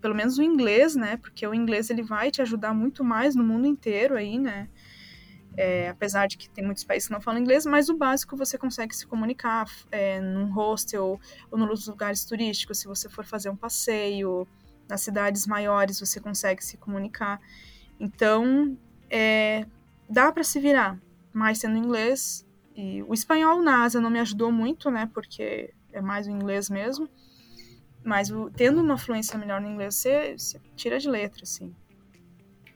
pelo menos o inglês, né? Porque o inglês ele vai te ajudar muito mais no mundo inteiro aí, né? É, apesar de que tem muitos países que não falam inglês, mas o básico você consegue se comunicar é, num hostel ou nos lugares turísticos, se você for fazer um passeio, nas cidades maiores você consegue se comunicar. Então, é, dá para se virar, mas sendo inglês, e o espanhol na Ásia não me ajudou muito, né? Porque é mais o inglês mesmo. Mas o, tendo uma fluência melhor no inglês, você, você, tira de letra, assim.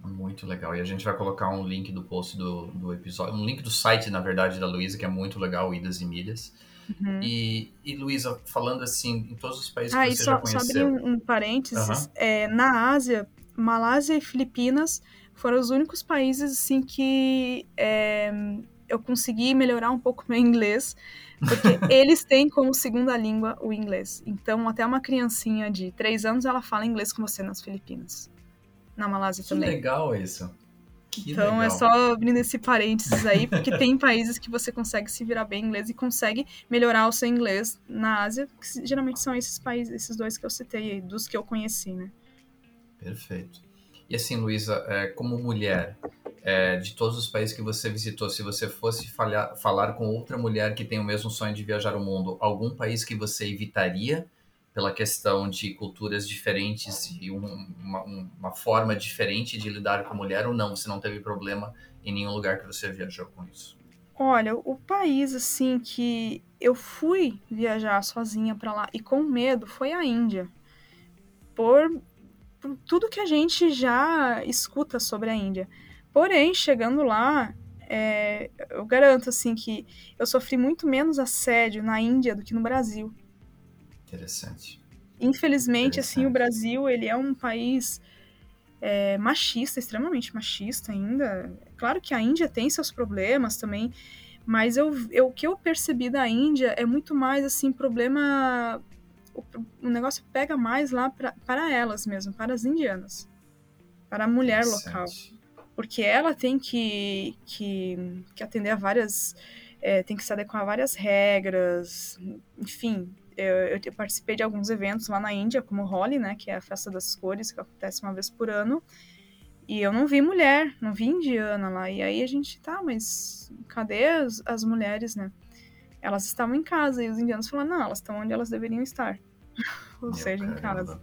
Muito legal. E a gente vai colocar um link do post do, do episódio, um link do site, na verdade, da Luísa, que é muito legal, Idas e Milhas. Uhum. E, e Luísa, falando assim, em todos os países ah, que você só, já conheceu... só abrir um, um parênteses. Uhum. É, na Ásia, Malásia e Filipinas foram os únicos países, assim, que é, eu consegui melhorar um pouco meu inglês, porque eles têm como segunda língua o inglês. Então, até uma criancinha de três anos, ela fala inglês com você nas Filipinas. Na Malásia que também. Que legal isso. Que então, legal. é só abrindo esse parênteses aí, porque tem países que você consegue se virar bem em inglês e consegue melhorar o seu inglês na Ásia, que geralmente são esses países, esses dois que eu citei aí, dos que eu conheci, né? Perfeito. E assim, Luísa, é, como mulher, é, de todos os países que você visitou, se você fosse falhar, falar com outra mulher que tem o mesmo sonho de viajar o mundo, algum país que você evitaria pela questão de culturas diferentes e um, uma, uma, forma diferente de lidar com a mulher ou não? Você não teve problema em nenhum lugar que você viajou com isso? Olha, o país assim que eu fui viajar sozinha para lá e com medo foi a Índia. Por, por tudo que a gente já escuta sobre a Índia. Porém, chegando lá, é, eu garanto assim que eu sofri muito menos assédio na Índia do que no Brasil. Interessante. Infelizmente, Interessante. assim, o Brasil ele é um país é, machista, extremamente machista ainda. Claro que a Índia tem seus problemas também, mas eu, eu, o que eu percebi da Índia é muito mais assim problema o, o negócio pega mais lá pra, para elas mesmo, para as indianas, para a mulher local porque ela tem que, que, que atender a várias. É, tem que se adequar a várias regras, enfim. Eu, eu, participei de alguns eventos lá na Índia, como o Holi, né, que é a festa das cores, que acontece uma vez por ano. E eu não vi mulher, não vi indiana lá. E aí a gente, tá, mas cadê as, as mulheres, né? Elas estavam em casa e os indianos falaram, não, elas estão onde elas deveriam estar. Ou seja, em casa.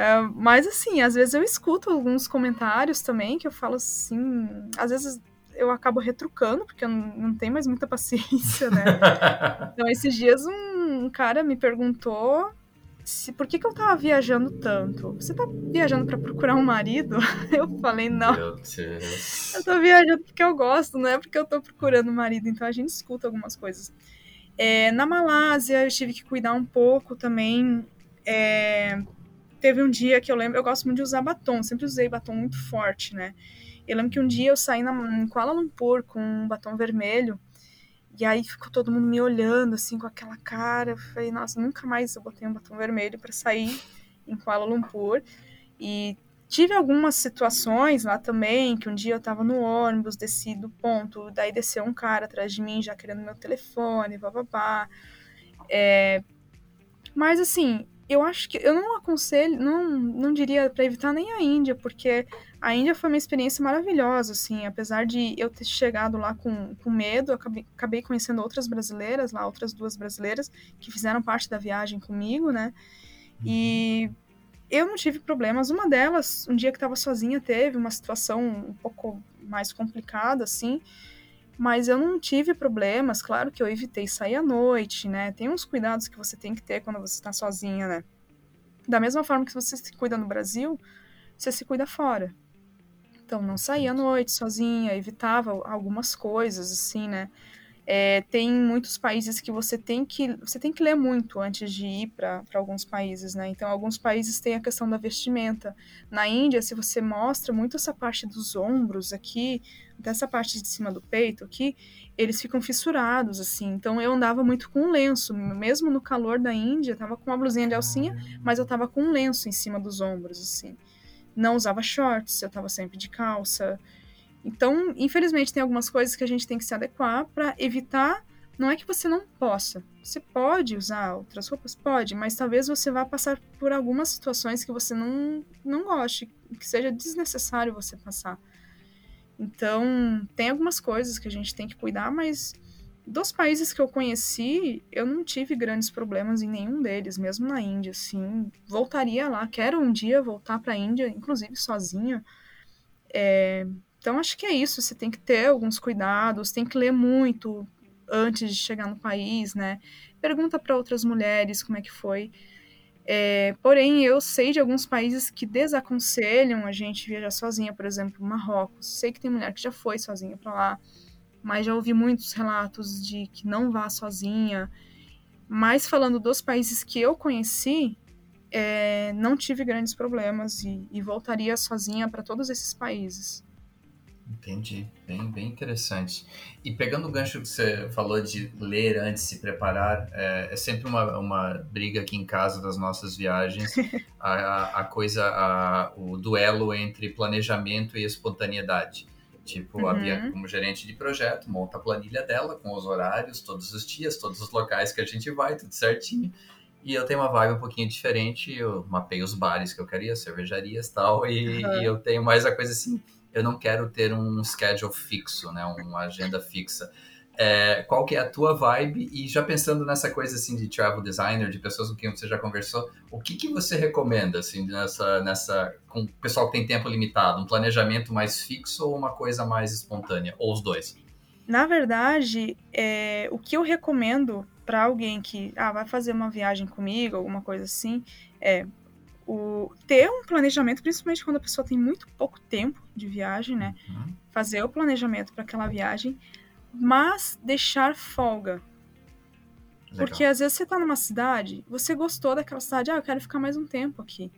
Uh, mas assim, às vezes eu escuto alguns comentários também que eu falo assim. Às vezes eu acabo retrucando, porque eu não, não tenho mais muita paciência, né? então, esses dias um, um, cara me perguntou se por que, que eu tava viajando tanto. Você tá viajando para procurar um marido? Eu falei, não. Eu tô viajando porque eu gosto, não é porque eu tô procurando um marido. Então a gente escuta algumas coisas. É, na Malásia, eu tive que cuidar um pouco também. É, teve um dia que eu lembro, eu gosto muito de usar batom, sempre usei batom muito forte, né? Eu lembro que um dia eu saí na, em Kuala Lumpur com um batom vermelho, e aí ficou todo mundo me olhando, assim, com aquela cara. Eu falei, nossa, nunca mais eu botei um batom vermelho para sair em Kuala Lumpur. E tive algumas situações lá também, que um dia eu tava no ônibus, desci do ponto, daí desceu um cara atrás de mim já querendo meu telefone, bababá. É... Mas assim, eu acho que eu não aconselho, não, não diria para evitar nem a Índia, porque a Índia foi uma experiência maravilhosa, assim, apesar de eu ter chegado lá com, com medo, acabei, acabei conhecendo outras brasileiras lá, outras duas brasileiras que fizeram parte da viagem comigo, né? E eu não tive problemas. Uma delas, um dia que estava sozinha, teve uma situação um pouco mais complicada, assim, mas eu não tive problemas. Claro que eu evitei sair à noite, né? Tem uns cuidados que você tem que ter quando você está sozinha, né? Da mesma forma que você se cuida no Brasil, você se cuida fora. Então, não saía à noite sozinha, evitava algumas coisas, assim, né? É, tem muitos países que você tem que você tem que ler muito antes de ir para alguns países, né? Então, alguns países têm a questão da vestimenta. Na Índia, se você mostra muito essa parte dos ombros aqui, dessa parte de cima do peito aqui, eles ficam fissurados, assim. Então, eu andava muito com um lenço, mesmo no calor da Índia, tava com uma blusinha de alcinha, mas eu tava com um lenço em cima dos ombros, assim. Não usava shorts, eu tava sempre de calça. Então, infelizmente, tem algumas coisas que a gente tem que se adequar para evitar. Não é que você não possa. Você pode usar outras roupas? Pode, mas talvez você vá passar por algumas situações que você não, não goste, que seja desnecessário você passar. Então, tem algumas coisas que a gente tem que cuidar, mas dos países que eu conheci, eu não tive grandes problemas em nenhum deles, mesmo na Índia, assim. Voltaria lá, quero um dia voltar para a Índia, inclusive sozinha. É, então, acho que é isso. Você tem que ter alguns cuidados, tem que ler muito antes de chegar no país, né? Pergunta para outras mulheres como é que foi. É, porém, eu sei de alguns países que desaconselham a gente viajar sozinha, por exemplo, Marrocos. Sei que tem mulher que já foi sozinha para lá, mas já ouvi muitos relatos de que não vá sozinha. Mas falando dos países que eu conheci, é, não tive grandes problemas e, e voltaria sozinha para todos esses países. Entendi, bem, bem interessante. E pegando o gancho que você falou de ler antes de se preparar, é, é sempre uma, uma briga aqui em casa das nossas viagens, a, a, a coisa, a, o duelo entre planejamento e espontaneidade. Tipo, uhum. a Bia, como gerente de projeto, monta a planilha dela com os horários, todos os dias, todos os locais que a gente vai, tudo certinho. E eu tenho uma vibe um pouquinho diferente, eu mapei os bares que eu queria, cervejarias e tal, e, uhum. e eu tenho mais a coisa assim eu não quero ter um schedule fixo, né, uma agenda fixa. É, qual que é a tua vibe? E já pensando nessa coisa assim de travel designer, de pessoas com quem você já conversou, o que, que você recomenda assim nessa, nessa com o pessoal que tem tempo limitado, um planejamento mais fixo ou uma coisa mais espontânea, ou os dois? Na verdade, é, o que eu recomendo para alguém que ah, vai fazer uma viagem comigo, alguma coisa assim, é o, ter um planejamento, principalmente quando a pessoa tem muito pouco tempo de viagem, né? Uhum. Fazer o planejamento para aquela viagem, mas deixar folga. Legal. Porque às vezes você tá numa cidade, você gostou daquela cidade, ah, eu quero ficar mais um tempo aqui.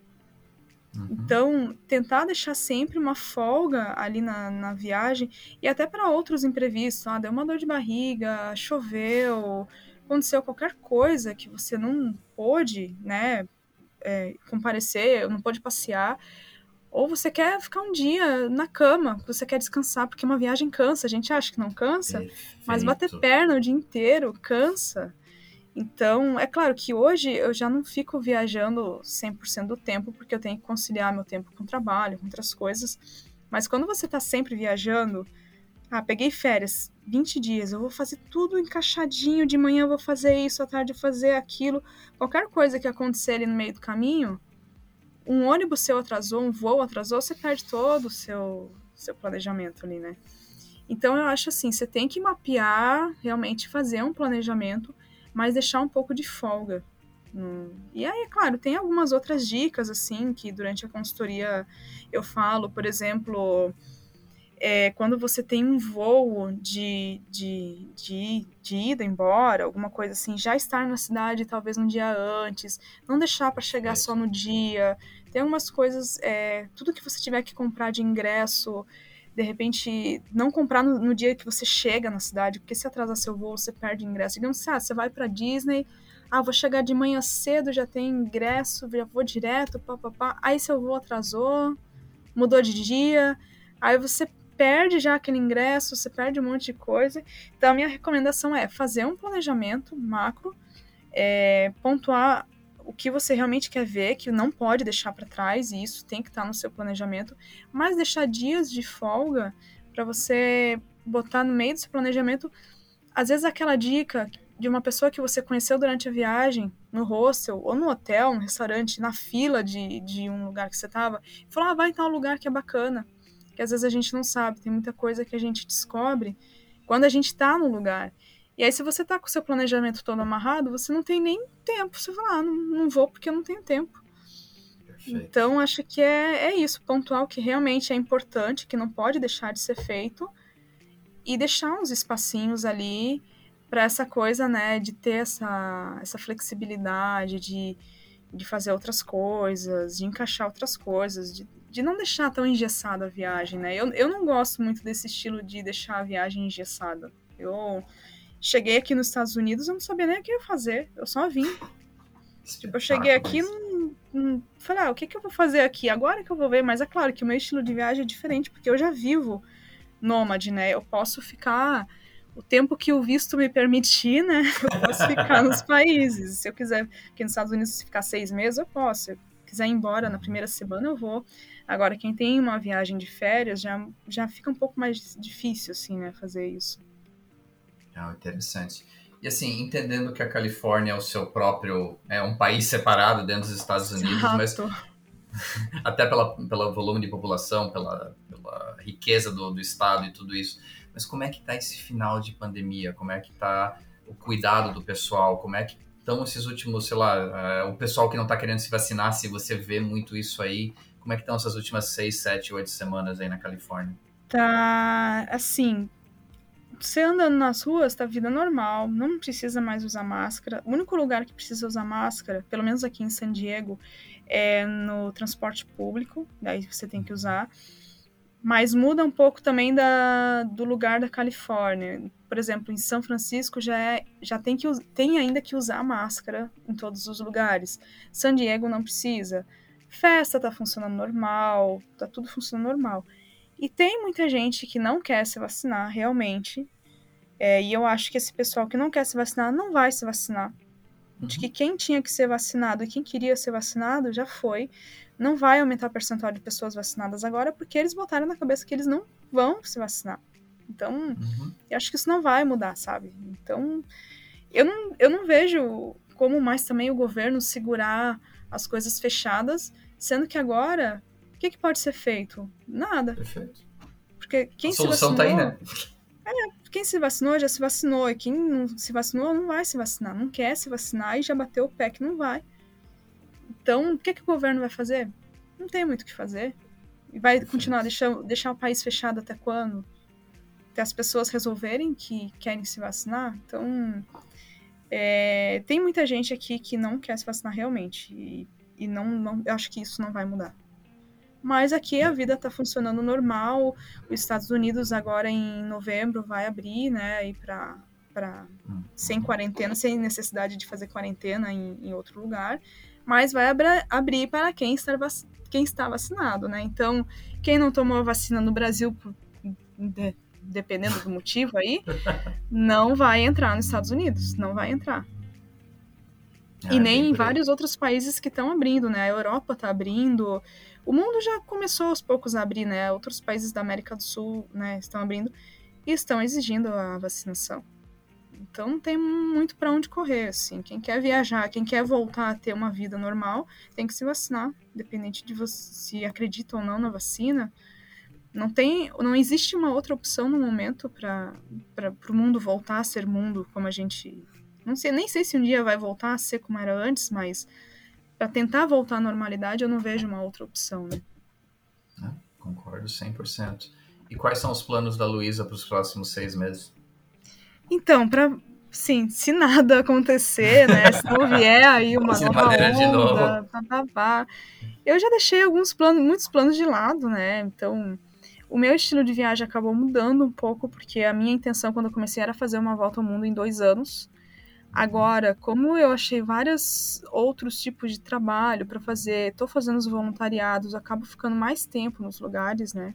Uhum. Então, tentar deixar sempre uma folga ali na, na viagem e até para outros imprevistos. Ah, deu uma dor de barriga, choveu, aconteceu qualquer coisa que você não pôde, né, é, comparecer, não pode passear, ou você quer ficar um dia na cama, você quer descansar, porque uma viagem cansa, a gente acha que não cansa, Perfeito. mas bater perna o dia inteiro cansa. Então, é claro que hoje eu já não fico viajando 100% do tempo, porque eu tenho que conciliar meu tempo com o trabalho, com outras coisas. Mas quando você está sempre viajando, ah, peguei férias, 20 dias, eu vou fazer tudo encaixadinho, de manhã eu vou fazer isso, à tarde eu fazer aquilo. Qualquer coisa que acontecer ali no meio do caminho, um ônibus seu atrasou, um voo atrasou, você perde todo o seu, seu planejamento ali, né? Então eu acho assim, você tem que mapear, realmente fazer um planejamento, mas deixar um pouco de folga. Hum. E aí, é claro, tem algumas outras dicas, assim, que durante a consultoria eu falo, por exemplo, é, quando você tem um voo de, de, de, de ida embora, alguma coisa assim, já estar na cidade talvez um dia antes, não deixar para chegar só no dia. Tem algumas coisas, é, tudo que você tiver que comprar de ingresso, de repente não comprar no, no, dia que você chega na cidade, porque se atrasar seu voo, você perde ingresso. Digamos assim, ah, você vai para Disney, ah, vou chegar de manhã cedo, já tem ingresso, já vou direto, papapá. Aí seu voo atrasou, mudou de dia, aí você perde já aquele ingresso, você perde um monte de coisa. Então, a minha recomendação é fazer um planejamento macro, é, pontuar o que você realmente quer ver, que não pode deixar para trás, e isso tem que estar tá no seu planejamento, mas deixar dias de folga para você botar no meio do seu planejamento, às vezes aquela dica de uma pessoa que você conheceu durante a viagem, no hostel, ou no hotel, no restaurante, na fila de, de um lugar que você estava, e falou: ah, vai em tal lugar que é bacana. Que às vezes a gente não sabe, tem muita coisa que a gente descobre quando a gente está no lugar. E aí, se você está com o seu planejamento todo amarrado, você não tem nem tempo. Você fala, ah, não, não vou porque eu não tenho tempo. Perfeito. Então, acho que é, é isso, pontual que realmente é importante, que não pode deixar de ser feito, e deixar uns espacinhos ali para essa coisa, né, de ter essa, essa flexibilidade, de, de fazer outras coisas, de encaixar outras coisas, de, de não deixar tão engessada a viagem, né? Eu, eu não gosto muito desse estilo de deixar a viagem engessada. Eu cheguei aqui nos Estados Unidos, eu não sabia nem o que ia fazer, eu só vim. Tipo, eu cheguei aqui, não, não, falei, ah, o que, que eu vou fazer aqui? Agora que eu vou ver, mas é claro que o meu estilo de viagem é diferente, porque eu já vivo nômade, né? Eu posso ficar o tempo que o visto me permitir, né? Eu posso ficar nos países. Se eu quiser, aqui nos Estados Unidos, ficar seis meses, eu posso. Se eu quiser ir embora na primeira semana, eu vou. Agora, quem tem uma viagem de férias, já, já fica um pouco mais difícil, assim, né? Fazer isso. Ah, interessante. E assim, entendendo que a Califórnia é o seu próprio, é um país separado dentro dos Estados Unidos, Exato. mas até pela, pelo volume de população, pela, pela riqueza do, do estado e tudo isso. Mas como é que está esse final de pandemia? Como é que está o cuidado do pessoal? Como é que estão esses últimos, sei lá, uh, o pessoal que não está querendo se vacinar, se você vê muito isso aí, como é que estão essas últimas seis, sete, oito semanas aí na Califórnia? Tá, assim, você andando nas ruas, tá vida normal, não precisa mais usar máscara. O único lugar que precisa usar máscara, pelo menos aqui em San Diego, é no transporte público, daí você tem que usar. Mas muda um pouco também da, do lugar da Califórnia. Por exemplo, em São Francisco já, é, já tem, que, tem ainda que usar máscara em todos os lugares. San Diego não precisa. Festa tá funcionando normal, tá tudo funcionando normal. E tem muita gente que não quer se vacinar realmente. É, e eu acho que esse pessoal que não quer se vacinar não vai se vacinar. Uhum. De que quem tinha que ser vacinado e quem queria ser vacinado já foi não vai aumentar o percentual de pessoas vacinadas agora porque eles botaram na cabeça que eles não vão se vacinar. Então, uhum. eu acho que isso não vai mudar, sabe? Então, eu não, eu não vejo como mais também o governo segurar as coisas fechadas, sendo que agora, o que, que pode ser feito? Nada. Perfeito. Porque quem a se vacinou... tá aí, né? É, quem se vacinou já se vacinou, e quem não se vacinou não vai se vacinar, não quer se vacinar e já bateu o pé que não vai. Então, o que, que o governo vai fazer? Não tem muito o que fazer. E vai continuar deixar, deixar o país fechado até quando? Até as pessoas resolverem que querem se vacinar? Então, é, tem muita gente aqui que não quer se vacinar realmente. E, e não, não, eu acho que isso não vai mudar. Mas aqui a vida está funcionando normal. Os Estados Unidos agora em novembro vai abrir, né, aí para para sem quarentena, sem necessidade de fazer quarentena em, em outro lugar mas vai abrir para quem está, quem está vacinado, né? Então, quem não tomou a vacina no Brasil, de, dependendo do motivo aí, não vai entrar nos Estados Unidos, não vai entrar. Ah, e nem em vários outros países que estão abrindo, né? A Europa está abrindo, o mundo já começou aos poucos a abrir, né? Outros países da América do Sul, né, estão abrindo e estão exigindo a vacinação. Então não tem muito para onde correr, assim. Quem quer viajar, quem quer voltar a ter uma vida normal, tem que se vacinar, independente de você se acredita ou não na vacina. Não tem, não existe uma outra opção no momento para o mundo voltar a ser mundo como a gente, não sei, nem sei se um dia vai voltar a ser como era antes, mas para tentar voltar à normalidade eu não vejo uma outra opção, né? É, concordo 100%. E quais são os planos da Luísa para os próximos seis meses? Então, para sim, se nada acontecer, né? Se não vier aí uma se nova onda, pá, pá, pá, eu já deixei alguns planos, muitos planos de lado, né? Então, o meu estilo de viagem acabou mudando um pouco, porque a minha intenção quando eu comecei era fazer uma volta ao mundo em dois anos. Agora, como eu achei vários outros tipos de trabalho para fazer, estou fazendo os voluntariados, acabo ficando mais tempo nos lugares, né?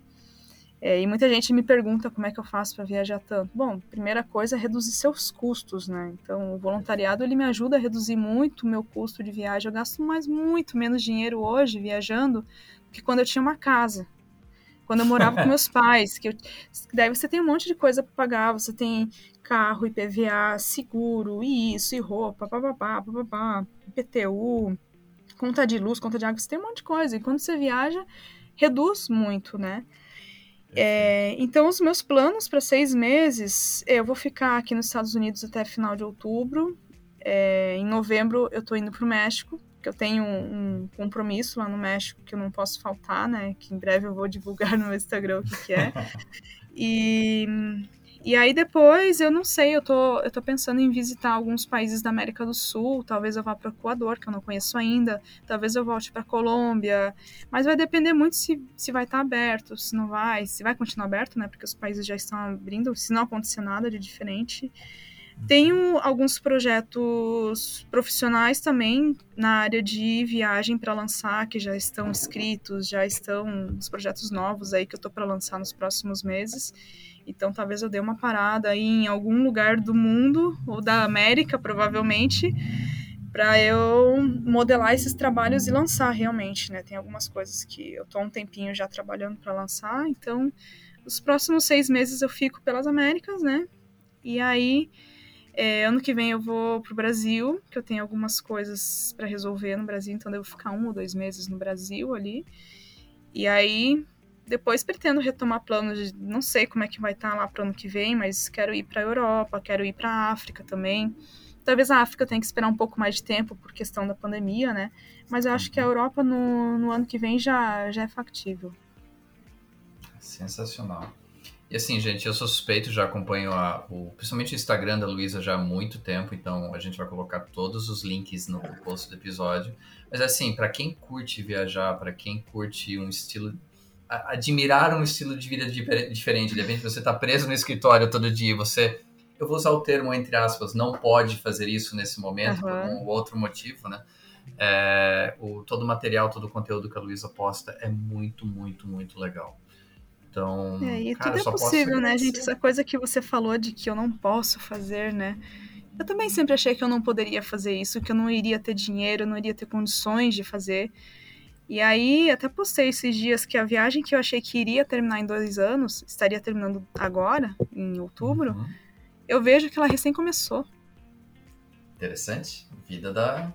É, e muita gente me pergunta como é que eu faço para viajar tanto. Bom, primeira coisa é reduzir seus custos, né? Então, o voluntariado ele me ajuda a reduzir muito o meu custo de viagem. Eu gasto mais muito menos dinheiro hoje viajando do que quando eu tinha uma casa. Quando eu morava com meus pais, que eu, daí você tem um monte de coisa para pagar, você tem carro, IPVA, seguro, e isso, e roupa, papapá, papapá, IPTU, conta de luz, conta de água, você tem um monte de coisa. E quando você viaja, reduz muito, né? É, então, os meus planos para seis meses, eu vou ficar aqui nos Estados Unidos até final de outubro. É, em novembro, eu estou indo para o México, que eu tenho um, compromisso lá no México que eu não posso faltar, né? Que em breve eu vou divulgar no Instagram o que, que é. e e aí depois, eu não sei, eu tô, eu tô pensando em visitar alguns países da América do Sul, talvez eu vá para o Equador, que eu não conheço ainda, talvez eu volte para Colômbia, mas vai depender muito se, se vai estar tá aberto, se não vai, se vai continuar aberto, né, porque os países já estão abrindo, se não acontecer nada de diferente. Tenho alguns projetos profissionais também na área de viagem para lançar, que já estão escritos, já estão os projetos novos aí que eu tô para lançar nos próximos meses. Então talvez eu dê uma parada aí em algum lugar do mundo, ou da América, provavelmente, para eu modelar esses trabalhos e lançar realmente, né? Tem algumas coisas que eu tô um tempinho já trabalhando para lançar, então os próximos seis meses eu fico pelas Américas, né? E aí, é, ano que vem eu vou pro Brasil, que eu tenho algumas coisas para resolver no Brasil, então devo ficar um ou dois meses no Brasil ali. E aí, depois pretendo retomar planos de, não sei como é que vai estar tá lá para ano que vem, mas quero ir para a Europa, quero ir para a África também. Talvez a África tenha que esperar um pouco mais de tempo por questão da pandemia, né? Mas eu acho que a uhum. Europa no, no ano que vem já, já é factível. Sensacional. E assim, gente, eu sou suspeito, já acompanho a, o, principalmente o Instagram da Luísa já há muito tempo, então a gente vai colocar todos os links no post do episódio. Mas assim, para quem curte viajar, para quem curte um estilo admirar um estilo de vida diferente. De repente você está preso no escritório todo dia, você, eu vou usar o termo entre aspas, não pode fazer isso nesse momento uhum. por um outro motivo, né? É, o, todo o material, todo o conteúdo que a Luísa posta é muito, muito, muito legal. Então, é, e cara, tudo é possível, né, gente? Essa coisa que você falou de que eu não posso fazer, né? Eu também sempre achei que eu não poderia fazer isso, que eu não iria ter dinheiro, eu não iria ter condições de fazer. E aí, até postei esses dias que a viagem que eu achei que iria terminar em dois anos, estaria terminando agora, em outubro, uhum. eu vejo que ela recém começou. Interessante. Vida da.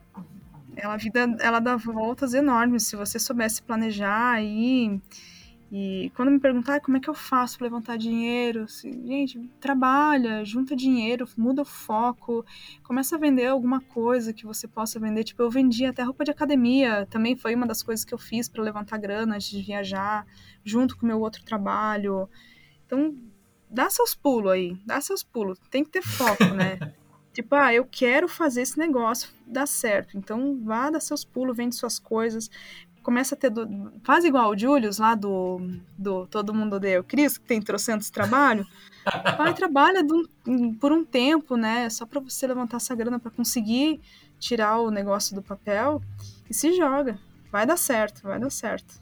Ela, vida, ela dá voltas enormes. Se você soubesse planejar aí. E e quando me perguntar ah, como é que eu faço para levantar dinheiro, assim, gente, trabalha, junta dinheiro, muda o foco, começa a vender alguma coisa que você possa vender. Tipo, eu vendi até roupa de academia, também foi uma das coisas que eu fiz para levantar grana antes de viajar, junto com o meu outro trabalho. Então, dá seus pulos aí, dá seus pulos, tem que ter foco, né? tipo, ah, eu quero fazer esse negócio dar certo. Então, vá dar seus pulos, vende suas coisas, começa a ter. Do, faz igual o Julius lá do, do Todo Mundo Odeia o Cris, que tem trocentos trabalho. Vai, trabalha por um tempo, né? Só para você levantar essa grana para conseguir tirar o negócio do papel e se joga. Vai dar certo, vai dar certo.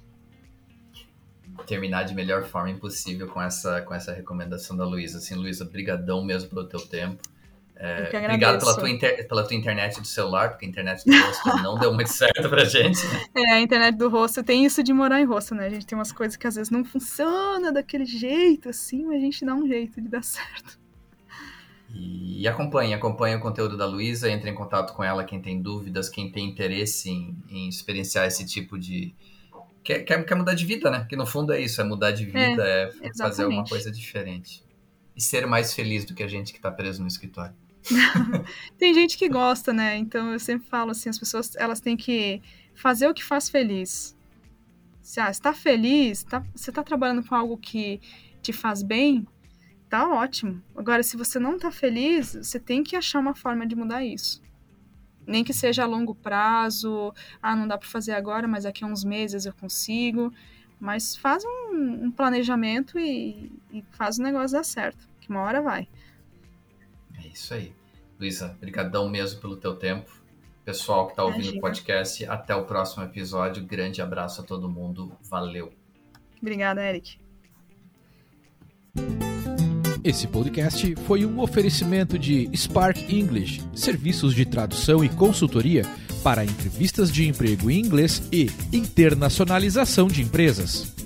Terminar de melhor forma impossível com essa, com essa recomendação da Luísa. Assim, Luísa, brigadão mesmo pelo teu tempo. É, obrigado pela tua, inter, pela tua internet do celular, porque a internet do rosto não deu muito certo pra gente. É, a internet do rosto tem isso de morar em rosto, né? A gente tem umas coisas que às vezes não funcionam daquele jeito, assim, mas a gente dá um jeito de dar certo. E acompanhe, acompanhe o conteúdo da Luísa, entre em contato com ela quem tem dúvidas, quem tem interesse em, em experienciar esse tipo de. Quer, quer, quer, mudar de vida, né? Que no fundo é isso, é mudar de vida, é, é fazer alguma coisa diferente. E ser mais feliz do que a gente que está preso no escritório. tem gente que gosta, né? Então eu sempre falo assim, as pessoas elas têm que fazer o que faz feliz. Se ah, está feliz, tá, você está trabalhando com algo que te faz bem, tá ótimo. Agora, se você não está feliz, você tem que achar uma forma de mudar isso. Nem que seja a longo prazo, ah, não dá para fazer agora, mas daqui a uns meses eu consigo. Mas faz um, um planejamento e, e faz o negócio dar certo, que uma hora vai. É isso aí. Luísa, brigadão mesmo pelo teu tempo. Pessoal que está ouvindo o podcast, até o próximo episódio. Grande abraço a todo mundo. Valeu. Obrigada, Eric. Esse podcast foi um oferecimento de Spark English, serviços de tradução e consultoria para entrevistas de emprego em inglês e internacionalização de empresas.